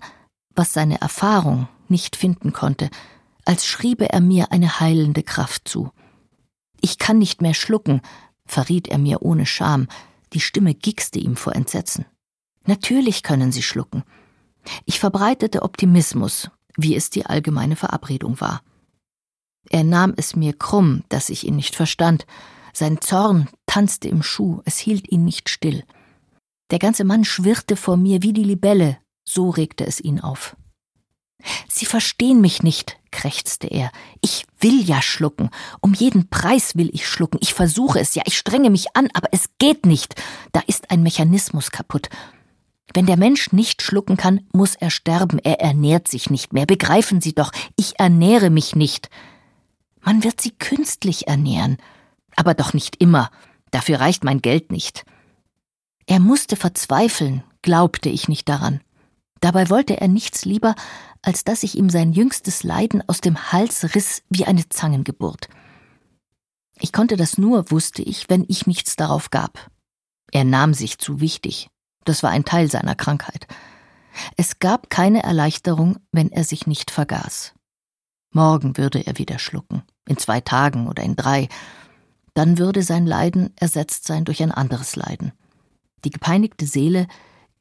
was seine Erfahrung nicht finden konnte, als schriebe er mir eine heilende Kraft zu. Ich kann nicht mehr schlucken, verriet er mir ohne Scham, die Stimme gickste ihm vor Entsetzen. Natürlich können Sie schlucken. Ich verbreitete Optimismus, wie es die allgemeine Verabredung war. Er nahm es mir krumm, dass ich ihn nicht verstand. Sein Zorn tanzte im Schuh, es hielt ihn nicht still. Der ganze Mann schwirrte vor mir wie die Libelle, so regte es ihn auf. Sie verstehen mich nicht, krächzte er. Ich will ja schlucken. Um jeden Preis will ich schlucken. Ich versuche es ja, ich strenge mich an, aber es geht nicht. Da ist ein Mechanismus kaputt. Wenn der Mensch nicht schlucken kann, muss er sterben. Er ernährt sich nicht mehr. Begreifen Sie doch, ich ernähre mich nicht. Man wird sie künstlich ernähren. Aber doch nicht immer. Dafür reicht mein Geld nicht. Er musste verzweifeln, glaubte ich nicht daran. Dabei wollte er nichts lieber, als dass ich ihm sein jüngstes Leiden aus dem Hals riss wie eine Zangengeburt. Ich konnte das nur, wusste ich, wenn ich nichts darauf gab. Er nahm sich zu wichtig. Das war ein Teil seiner Krankheit. Es gab keine Erleichterung, wenn er sich nicht vergaß. Morgen würde er wieder schlucken in zwei Tagen oder in drei, dann würde sein Leiden ersetzt sein durch ein anderes Leiden. Die gepeinigte Seele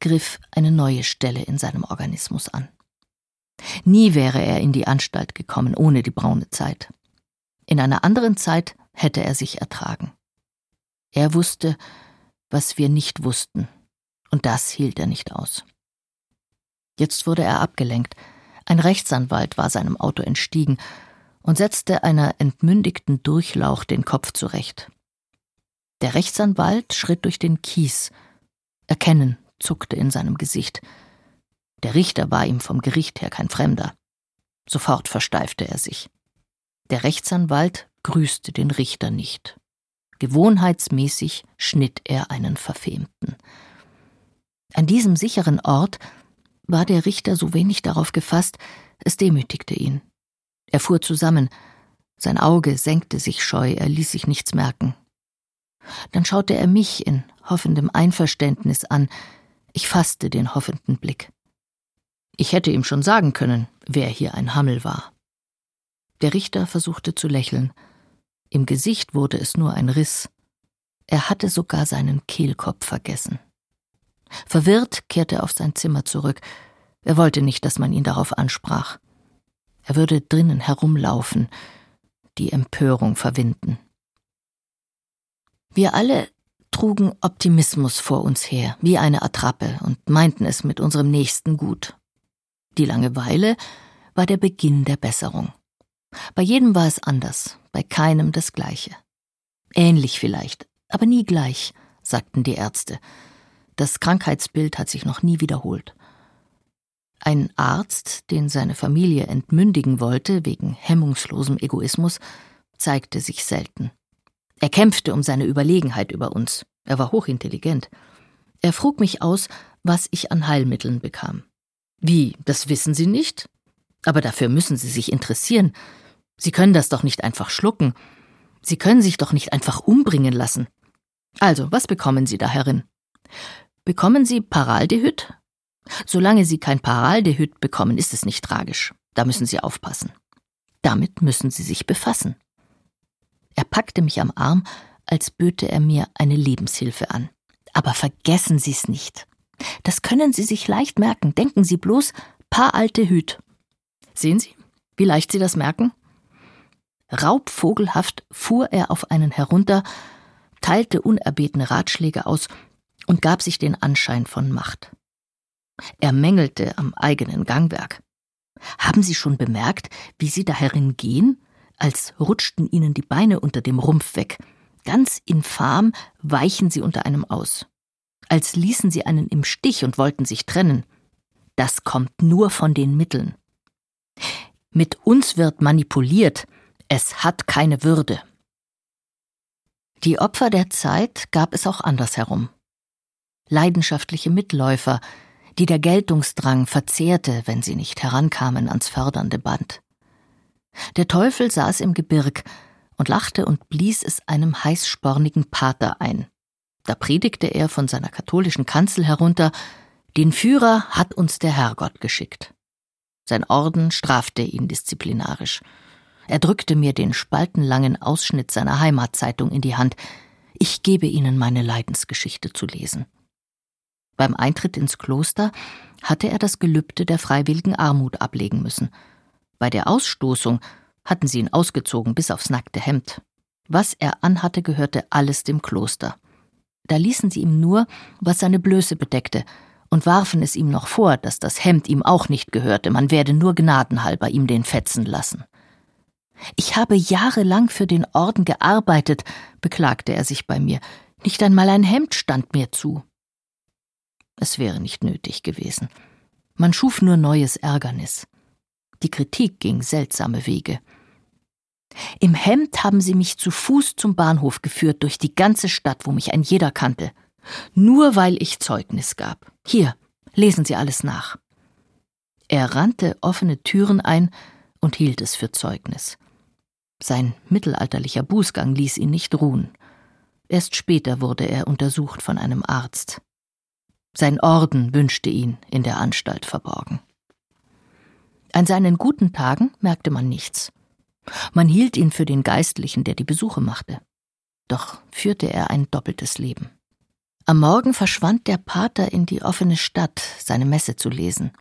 griff eine neue Stelle in seinem Organismus an. Nie wäre er in die Anstalt gekommen ohne die braune Zeit. In einer anderen Zeit hätte er sich ertragen. Er wusste, was wir nicht wussten, und das hielt er nicht aus. Jetzt wurde er abgelenkt. Ein Rechtsanwalt war seinem Auto entstiegen und setzte einer entmündigten Durchlauch den Kopf zurecht. Der Rechtsanwalt schritt durch den Kies. Erkennen zuckte in seinem Gesicht. Der Richter war ihm vom Gericht her kein Fremder. Sofort versteifte er sich. Der Rechtsanwalt grüßte den Richter nicht. Gewohnheitsmäßig schnitt er einen Verfemten. An diesem sicheren Ort war der Richter so wenig darauf gefasst, es demütigte ihn. Er fuhr zusammen. Sein Auge senkte sich scheu, er ließ sich nichts merken. Dann schaute er mich in hoffendem Einverständnis an. Ich fasste den hoffenden Blick. Ich hätte ihm schon sagen können, wer hier ein Hammel war. Der Richter versuchte zu lächeln. Im Gesicht wurde es nur ein Riss. Er hatte sogar seinen Kehlkopf vergessen. Verwirrt kehrte er auf sein Zimmer zurück. Er wollte nicht, dass man ihn darauf ansprach. Er würde drinnen herumlaufen, die Empörung verwinden. Wir alle trugen Optimismus vor uns her, wie eine Attrappe, und meinten es mit unserem Nächsten gut. Die Langeweile war der Beginn der Besserung. Bei jedem war es anders, bei keinem das Gleiche. Ähnlich vielleicht, aber nie gleich, sagten die Ärzte. Das Krankheitsbild hat sich noch nie wiederholt. Ein Arzt, den seine Familie entmündigen wollte wegen hemmungslosem Egoismus, zeigte sich selten. Er kämpfte um seine Überlegenheit über uns. Er war hochintelligent. Er frug mich aus, was ich an Heilmitteln bekam. Wie, das wissen Sie nicht? Aber dafür müssen Sie sich interessieren. Sie können das doch nicht einfach schlucken. Sie können sich doch nicht einfach umbringen lassen. Also, was bekommen Sie da herin? Bekommen Sie Paraldehyd, Solange Sie kein Paraldehyd bekommen, ist es nicht tragisch. Da müssen Sie aufpassen. Damit müssen Sie sich befassen. Er packte mich am Arm, als böte er mir eine Lebenshilfe an. Aber vergessen Sie es nicht. Das können Sie sich leicht merken. Denken Sie bloß, Hüt. Sehen Sie, wie leicht Sie das merken? Raubvogelhaft fuhr er auf einen herunter, teilte unerbetene Ratschläge aus und gab sich den Anschein von Macht. Er mängelte am eigenen Gangwerk. Haben Sie schon bemerkt, wie Sie da herin gehen? Als rutschten Ihnen die Beine unter dem Rumpf weg. Ganz infam weichen Sie unter einem aus. Als ließen Sie einen im Stich und wollten sich trennen. Das kommt nur von den Mitteln. Mit uns wird manipuliert. Es hat keine Würde. Die Opfer der Zeit gab es auch andersherum. Leidenschaftliche Mitläufer, die der Geltungsdrang verzehrte, wenn sie nicht herankamen ans fördernde Band. Der Teufel saß im Gebirg und lachte und blies es einem heißspornigen Pater ein. Da predigte er von seiner katholischen Kanzel herunter, den Führer hat uns der Herrgott geschickt. Sein Orden strafte ihn disziplinarisch. Er drückte mir den spaltenlangen Ausschnitt seiner Heimatzeitung in die Hand. Ich gebe Ihnen meine Leidensgeschichte zu lesen. Beim Eintritt ins Kloster hatte er das Gelübde der freiwilligen Armut ablegen müssen. Bei der Ausstoßung hatten sie ihn ausgezogen bis aufs nackte Hemd. Was er anhatte, gehörte alles dem Kloster. Da ließen sie ihm nur, was seine Blöße bedeckte, und warfen es ihm noch vor, dass das Hemd ihm auch nicht gehörte, man werde nur gnadenhalber ihm den fetzen lassen. Ich habe jahrelang für den Orden gearbeitet, beklagte er sich bei mir, nicht einmal ein Hemd stand mir zu. Es wäre nicht nötig gewesen. Man schuf nur neues Ärgernis. Die Kritik ging seltsame Wege. Im Hemd haben sie mich zu Fuß zum Bahnhof geführt, durch die ganze Stadt, wo mich ein jeder kannte. Nur weil ich Zeugnis gab. Hier, lesen Sie alles nach. Er rannte offene Türen ein und hielt es für Zeugnis. Sein mittelalterlicher Bußgang ließ ihn nicht ruhen. Erst später wurde er untersucht von einem Arzt. Sein Orden wünschte ihn in der Anstalt verborgen. An seinen guten Tagen merkte man nichts. Man hielt ihn für den Geistlichen, der die Besuche machte. Doch führte er ein doppeltes Leben. Am Morgen verschwand der Pater in die offene Stadt, seine Messe zu lesen.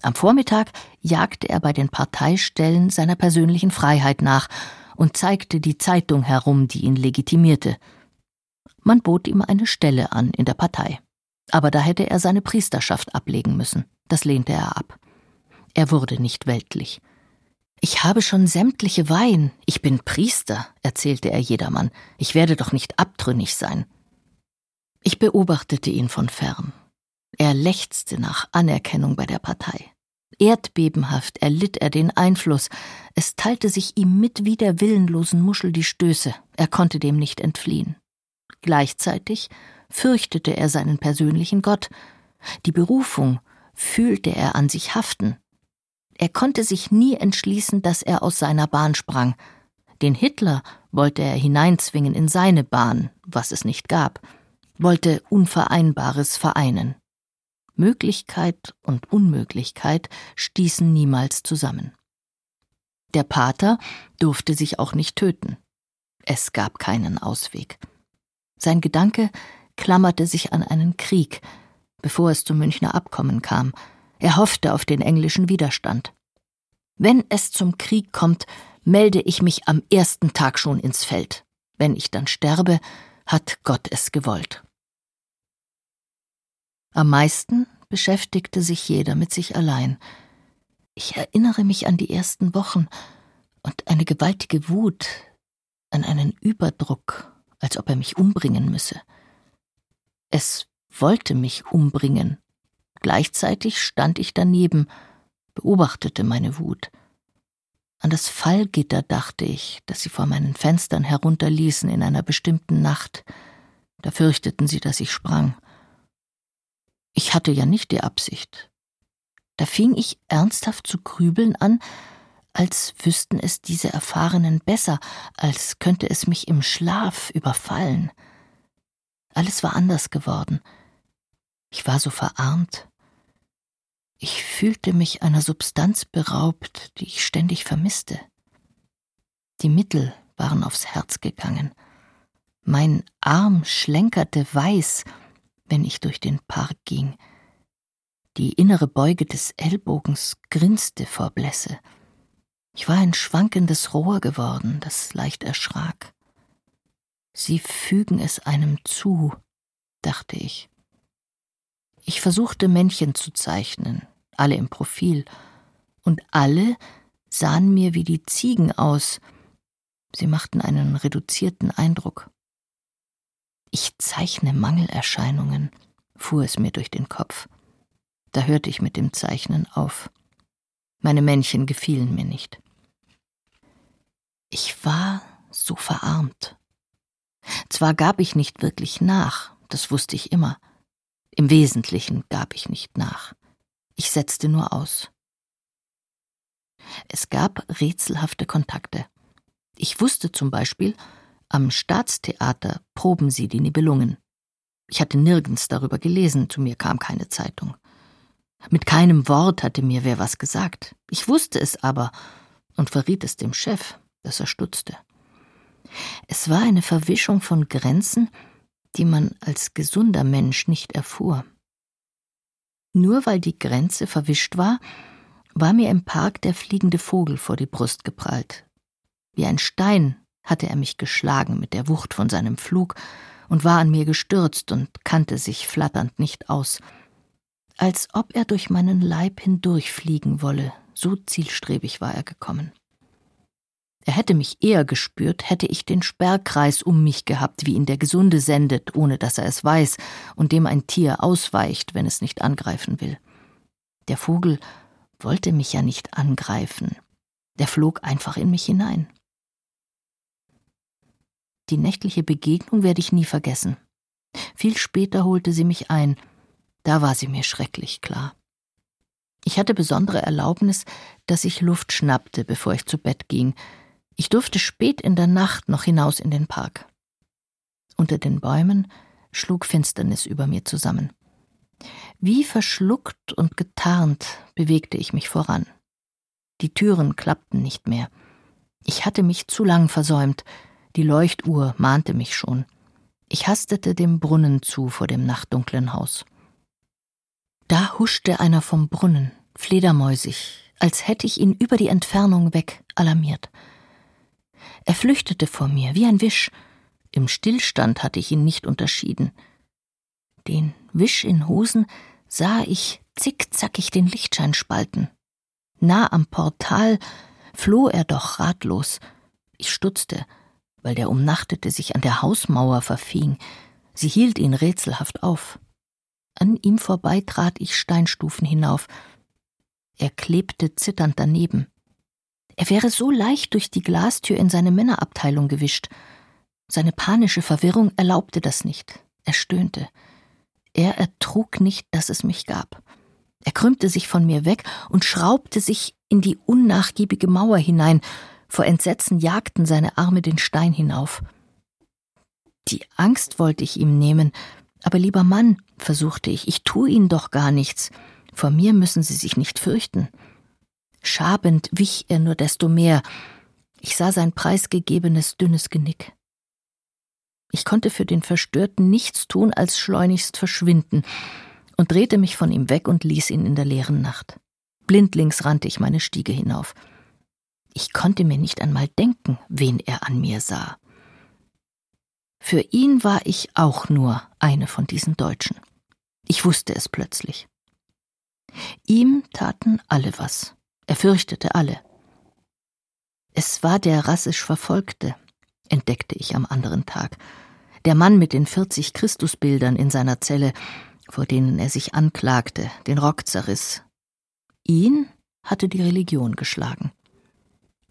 Am Vormittag jagte er bei den Parteistellen seiner persönlichen Freiheit nach und zeigte die Zeitung herum, die ihn legitimierte. Man bot ihm eine Stelle an in der Partei. Aber da hätte er seine Priesterschaft ablegen müssen. Das lehnte er ab. Er wurde nicht weltlich. Ich habe schon sämtliche Weihen. Ich bin Priester, erzählte er jedermann. Ich werde doch nicht abtrünnig sein. Ich beobachtete ihn von fern. Er lechzte nach Anerkennung bei der Partei. Erdbebenhaft erlitt er den Einfluss. Es teilte sich ihm mit wie der willenlosen Muschel die Stöße. Er konnte dem nicht entfliehen. Gleichzeitig fürchtete er seinen persönlichen Gott. Die Berufung fühlte er an sich haften. Er konnte sich nie entschließen, dass er aus seiner Bahn sprang. Den Hitler wollte er hineinzwingen in seine Bahn, was es nicht gab, wollte Unvereinbares vereinen. Möglichkeit und Unmöglichkeit stießen niemals zusammen. Der Pater durfte sich auch nicht töten. Es gab keinen Ausweg. Sein Gedanke klammerte sich an einen Krieg, bevor es zum Münchner Abkommen kam. Er hoffte auf den englischen Widerstand. Wenn es zum Krieg kommt, melde ich mich am ersten Tag schon ins Feld. Wenn ich dann sterbe, hat Gott es gewollt. Am meisten beschäftigte sich jeder mit sich allein. Ich erinnere mich an die ersten Wochen und eine gewaltige Wut, an einen Überdruck, als ob er mich umbringen müsse. Es wollte mich umbringen. Gleichzeitig stand ich daneben, beobachtete meine Wut. An das Fallgitter dachte ich, das sie vor meinen Fenstern herunterließen in einer bestimmten Nacht. Da fürchteten sie, dass ich sprang. Ich hatte ja nicht die Absicht. Da fing ich ernsthaft zu grübeln an, als wüssten es diese Erfahrenen besser, als könnte es mich im Schlaf überfallen. Alles war anders geworden. Ich war so verarmt. Ich fühlte mich einer Substanz beraubt, die ich ständig vermisste. Die Mittel waren aufs Herz gegangen. Mein Arm schlenkerte weiß wenn ich durch den Park ging. Die innere Beuge des Ellbogens grinste vor Blässe. Ich war ein schwankendes Rohr geworden, das leicht erschrak. Sie fügen es einem zu, dachte ich. Ich versuchte Männchen zu zeichnen, alle im Profil, und alle sahen mir wie die Ziegen aus. Sie machten einen reduzierten Eindruck. Ich zeichne Mangelerscheinungen, fuhr es mir durch den Kopf. Da hörte ich mit dem Zeichnen auf. Meine Männchen gefielen mir nicht. Ich war so verarmt. Zwar gab ich nicht wirklich nach, das wusste ich immer, Im Wesentlichen gab ich nicht nach. Ich setzte nur aus. Es gab rätselhafte Kontakte. Ich wusste zum Beispiel, am Staatstheater proben sie die Nibelungen. Ich hatte nirgends darüber gelesen, zu mir kam keine Zeitung. Mit keinem Wort hatte mir wer was gesagt. Ich wusste es aber und verriet es dem Chef, dass er stutzte. Es war eine Verwischung von Grenzen, die man als gesunder Mensch nicht erfuhr. Nur weil die Grenze verwischt war, war mir im Park der fliegende Vogel vor die Brust geprallt. Wie ein Stein hatte er mich geschlagen mit der Wucht von seinem Flug und war an mir gestürzt und kannte sich flatternd nicht aus. Als ob er durch meinen Leib hindurchfliegen wolle, so zielstrebig war er gekommen. Er hätte mich eher gespürt, hätte ich den Sperrkreis um mich gehabt, wie ihn der Gesunde sendet, ohne dass er es weiß, und dem ein Tier ausweicht, wenn es nicht angreifen will. Der Vogel wollte mich ja nicht angreifen. Der flog einfach in mich hinein. Die nächtliche Begegnung werde ich nie vergessen. Viel später holte sie mich ein. Da war sie mir schrecklich klar. Ich hatte besondere Erlaubnis, dass ich Luft schnappte, bevor ich zu Bett ging. Ich durfte spät in der Nacht noch hinaus in den Park. Unter den Bäumen schlug Finsternis über mir zusammen. Wie verschluckt und getarnt bewegte ich mich voran. Die Türen klappten nicht mehr. Ich hatte mich zu lang versäumt, die Leuchtuhr mahnte mich schon. Ich hastete dem Brunnen zu vor dem nachtdunklen Haus. Da huschte einer vom Brunnen, fledermäusig, als hätte ich ihn über die Entfernung weg alarmiert. Er flüchtete vor mir wie ein Wisch. Im Stillstand hatte ich ihn nicht unterschieden. Den Wisch in Hosen sah ich zickzackig den Lichtschein spalten. Nah am Portal floh er doch ratlos. Ich stutzte weil der Umnachtete sich an der Hausmauer verfing. Sie hielt ihn rätselhaft auf. An ihm vorbei trat ich Steinstufen hinauf. Er klebte zitternd daneben. Er wäre so leicht durch die Glastür in seine Männerabteilung gewischt. Seine panische Verwirrung erlaubte das nicht. Er stöhnte. Er ertrug nicht, dass es mich gab. Er krümmte sich von mir weg und schraubte sich in die unnachgiebige Mauer hinein, vor Entsetzen jagten seine Arme den Stein hinauf. Die Angst wollte ich ihm nehmen, aber lieber Mann, versuchte ich, ich tue Ihnen doch gar nichts. Vor mir müssen Sie sich nicht fürchten. Schabend wich er nur desto mehr. Ich sah sein preisgegebenes dünnes Genick. Ich konnte für den Verstörten nichts tun, als schleunigst verschwinden und drehte mich von ihm weg und ließ ihn in der leeren Nacht. Blindlings rannte ich meine Stiege hinauf. Ich konnte mir nicht einmal denken, wen er an mir sah. Für ihn war ich auch nur eine von diesen Deutschen. Ich wusste es plötzlich. Ihm taten alle was. Er fürchtete alle. Es war der rassisch Verfolgte, entdeckte ich am anderen Tag. Der Mann mit den 40 Christusbildern in seiner Zelle, vor denen er sich anklagte, den Rock zerriss. Ihn hatte die Religion geschlagen.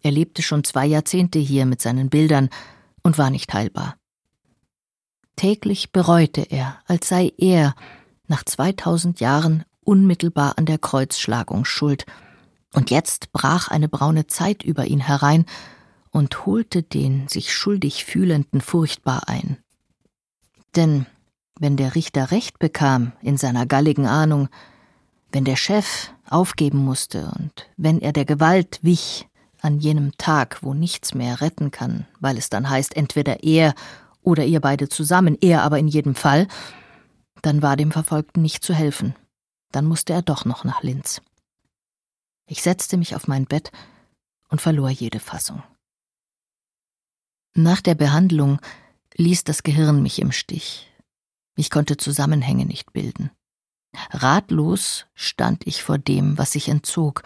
Er lebte schon zwei Jahrzehnte hier mit seinen Bildern und war nicht heilbar. Täglich bereute er, als sei er nach 2000 Jahren unmittelbar an der Kreuzschlagung schuld, und jetzt brach eine braune Zeit über ihn herein und holte den sich schuldig fühlenden furchtbar ein. Denn wenn der Richter Recht bekam in seiner galligen Ahnung, wenn der Chef aufgeben musste und wenn er der Gewalt wich, an jenem Tag, wo nichts mehr retten kann, weil es dann heißt, entweder er oder ihr beide zusammen, er aber in jedem Fall, dann war dem Verfolgten nicht zu helfen. Dann musste er doch noch nach Linz. Ich setzte mich auf mein Bett und verlor jede Fassung. Nach der Behandlung ließ das Gehirn mich im Stich. Ich konnte Zusammenhänge nicht bilden. Ratlos stand ich vor dem, was sich entzog.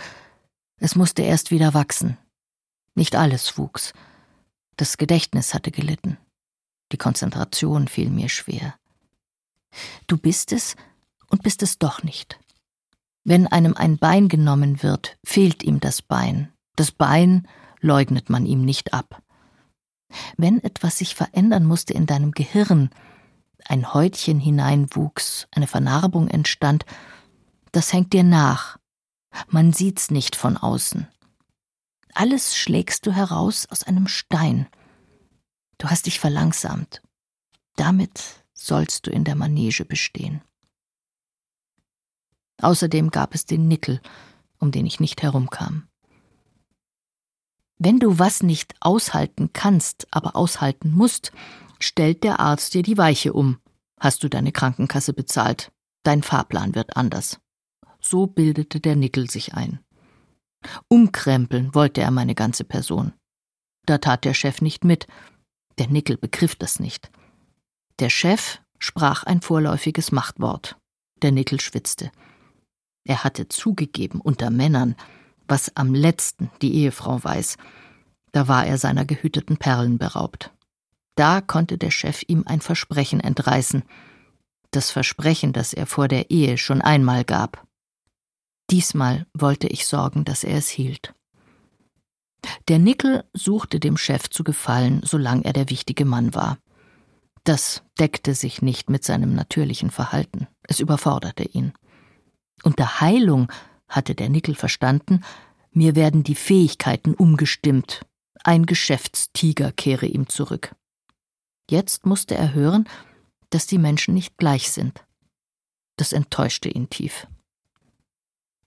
Es musste erst wieder wachsen, nicht alles wuchs. Das Gedächtnis hatte gelitten. Die Konzentration fiel mir schwer. Du bist es und bist es doch nicht. Wenn einem ein Bein genommen wird, fehlt ihm das Bein. Das Bein leugnet man ihm nicht ab. Wenn etwas sich verändern musste in deinem Gehirn, ein Häutchen hineinwuchs, eine Vernarbung entstand, das hängt dir nach. Man sieht's nicht von außen. Alles schlägst du heraus aus einem Stein. Du hast dich verlangsamt. Damit sollst du in der Manege bestehen. Außerdem gab es den Nickel, um den ich nicht herumkam. Wenn du was nicht aushalten kannst, aber aushalten musst, stellt der Arzt dir die Weiche um. Hast du deine Krankenkasse bezahlt? Dein Fahrplan wird anders. So bildete der Nickel sich ein. Umkrempeln wollte er meine ganze Person. Da tat der Chef nicht mit. Der Nickel begriff das nicht. Der Chef sprach ein vorläufiges Machtwort. Der Nickel schwitzte. Er hatte zugegeben unter Männern, was am letzten die Ehefrau weiß. Da war er seiner gehüteten Perlen beraubt. Da konnte der Chef ihm ein Versprechen entreißen. Das Versprechen, das er vor der Ehe schon einmal gab. Diesmal wollte ich sorgen, dass er es hielt. Der Nickel suchte dem Chef zu gefallen, solange er der wichtige Mann war. Das deckte sich nicht mit seinem natürlichen Verhalten. Es überforderte ihn. Unter Heilung hatte der Nickel verstanden, mir werden die Fähigkeiten umgestimmt. Ein Geschäftstiger kehre ihm zurück. Jetzt musste er hören, dass die Menschen nicht gleich sind. Das enttäuschte ihn tief.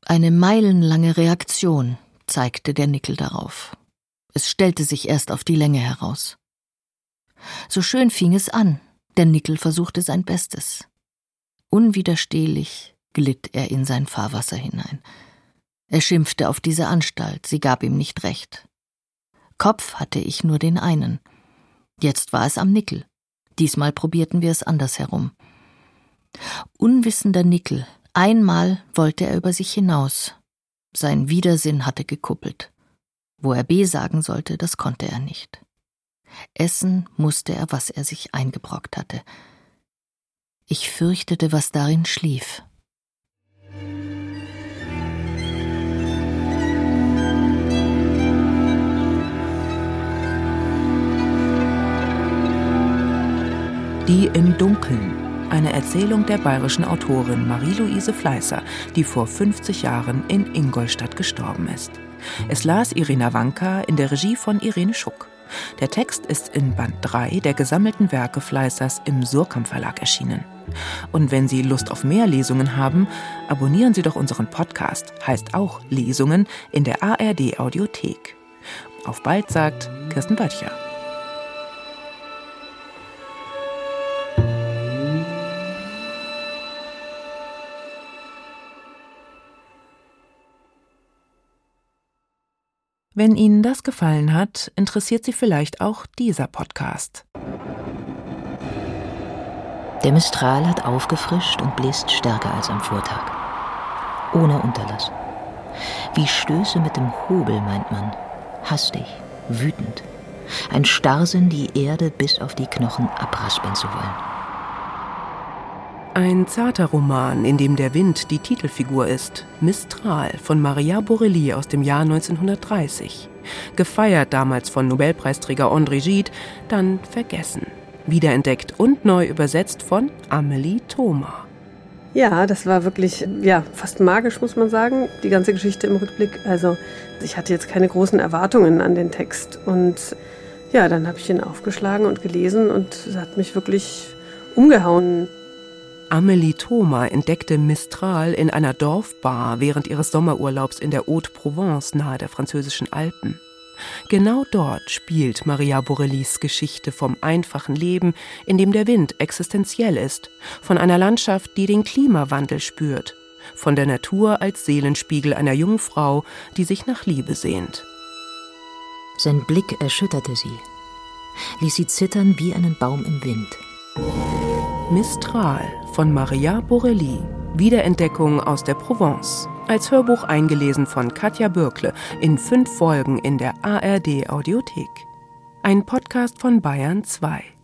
Eine meilenlange Reaktion zeigte der Nickel darauf. Es stellte sich erst auf die Länge heraus. So schön fing es an, der Nickel versuchte sein Bestes. Unwiderstehlich glitt er in sein Fahrwasser hinein. Er schimpfte auf diese Anstalt, sie gab ihm nicht recht. Kopf hatte ich nur den einen. Jetzt war es am Nickel. Diesmal probierten wir es andersherum. Unwissender Nickel, einmal wollte er über sich hinaus. Sein Widersinn hatte gekuppelt. Wo er B sagen sollte, das konnte er nicht. Essen musste er, was er sich eingebrockt hatte. Ich fürchtete, was darin schlief. Die im Dunkeln. Eine Erzählung der bayerischen Autorin Marie-Louise Fleißer, die vor 50 Jahren in Ingolstadt gestorben ist. Es las Irina Wanka in der Regie von Irene Schuck. Der Text ist in Band 3 der gesammelten Werke Fleißers im Surkamp Verlag erschienen. Und wenn Sie Lust auf mehr Lesungen haben, abonnieren Sie doch unseren Podcast, heißt auch Lesungen, in der ARD Audiothek. Auf bald sagt Kirsten Böttcher. Wenn Ihnen das gefallen hat, interessiert Sie vielleicht auch dieser Podcast. Der Mistral hat aufgefrischt und bläst stärker als am Vortag. Ohne Unterlass. Wie Stöße mit dem Hobel, meint man. Hastig, wütend. Ein Starrsinn, die Erde bis auf die Knochen abraspeln zu wollen. Ein zarter Roman, in dem der Wind die Titelfigur ist, Mistral von Maria Borelli aus dem Jahr 1930. Gefeiert damals von Nobelpreisträger André Gide, dann vergessen. Wiederentdeckt und neu übersetzt von Amelie Thoma. Ja, das war wirklich, ja, fast magisch, muss man sagen, die ganze Geschichte im Rückblick. Also, ich hatte jetzt keine großen Erwartungen an den Text. Und ja, dann habe ich ihn aufgeschlagen und gelesen und es hat mich wirklich umgehauen. Amelie Thoma entdeckte Mistral in einer Dorfbar während ihres Sommerurlaubs in der Haute-Provence nahe der französischen Alpen. Genau dort spielt Maria Borellis Geschichte vom einfachen Leben, in dem der Wind existenziell ist, von einer Landschaft, die den Klimawandel spürt, von der Natur als Seelenspiegel einer jungen Frau, die sich nach Liebe sehnt. Sein Blick erschütterte sie, ließ sie zittern wie einen Baum im Wind. Mistral von Maria Borelli. Wiederentdeckung aus der Provence. Als Hörbuch eingelesen von Katja Bürkle in fünf Folgen in der ARD Audiothek. Ein Podcast von Bayern 2.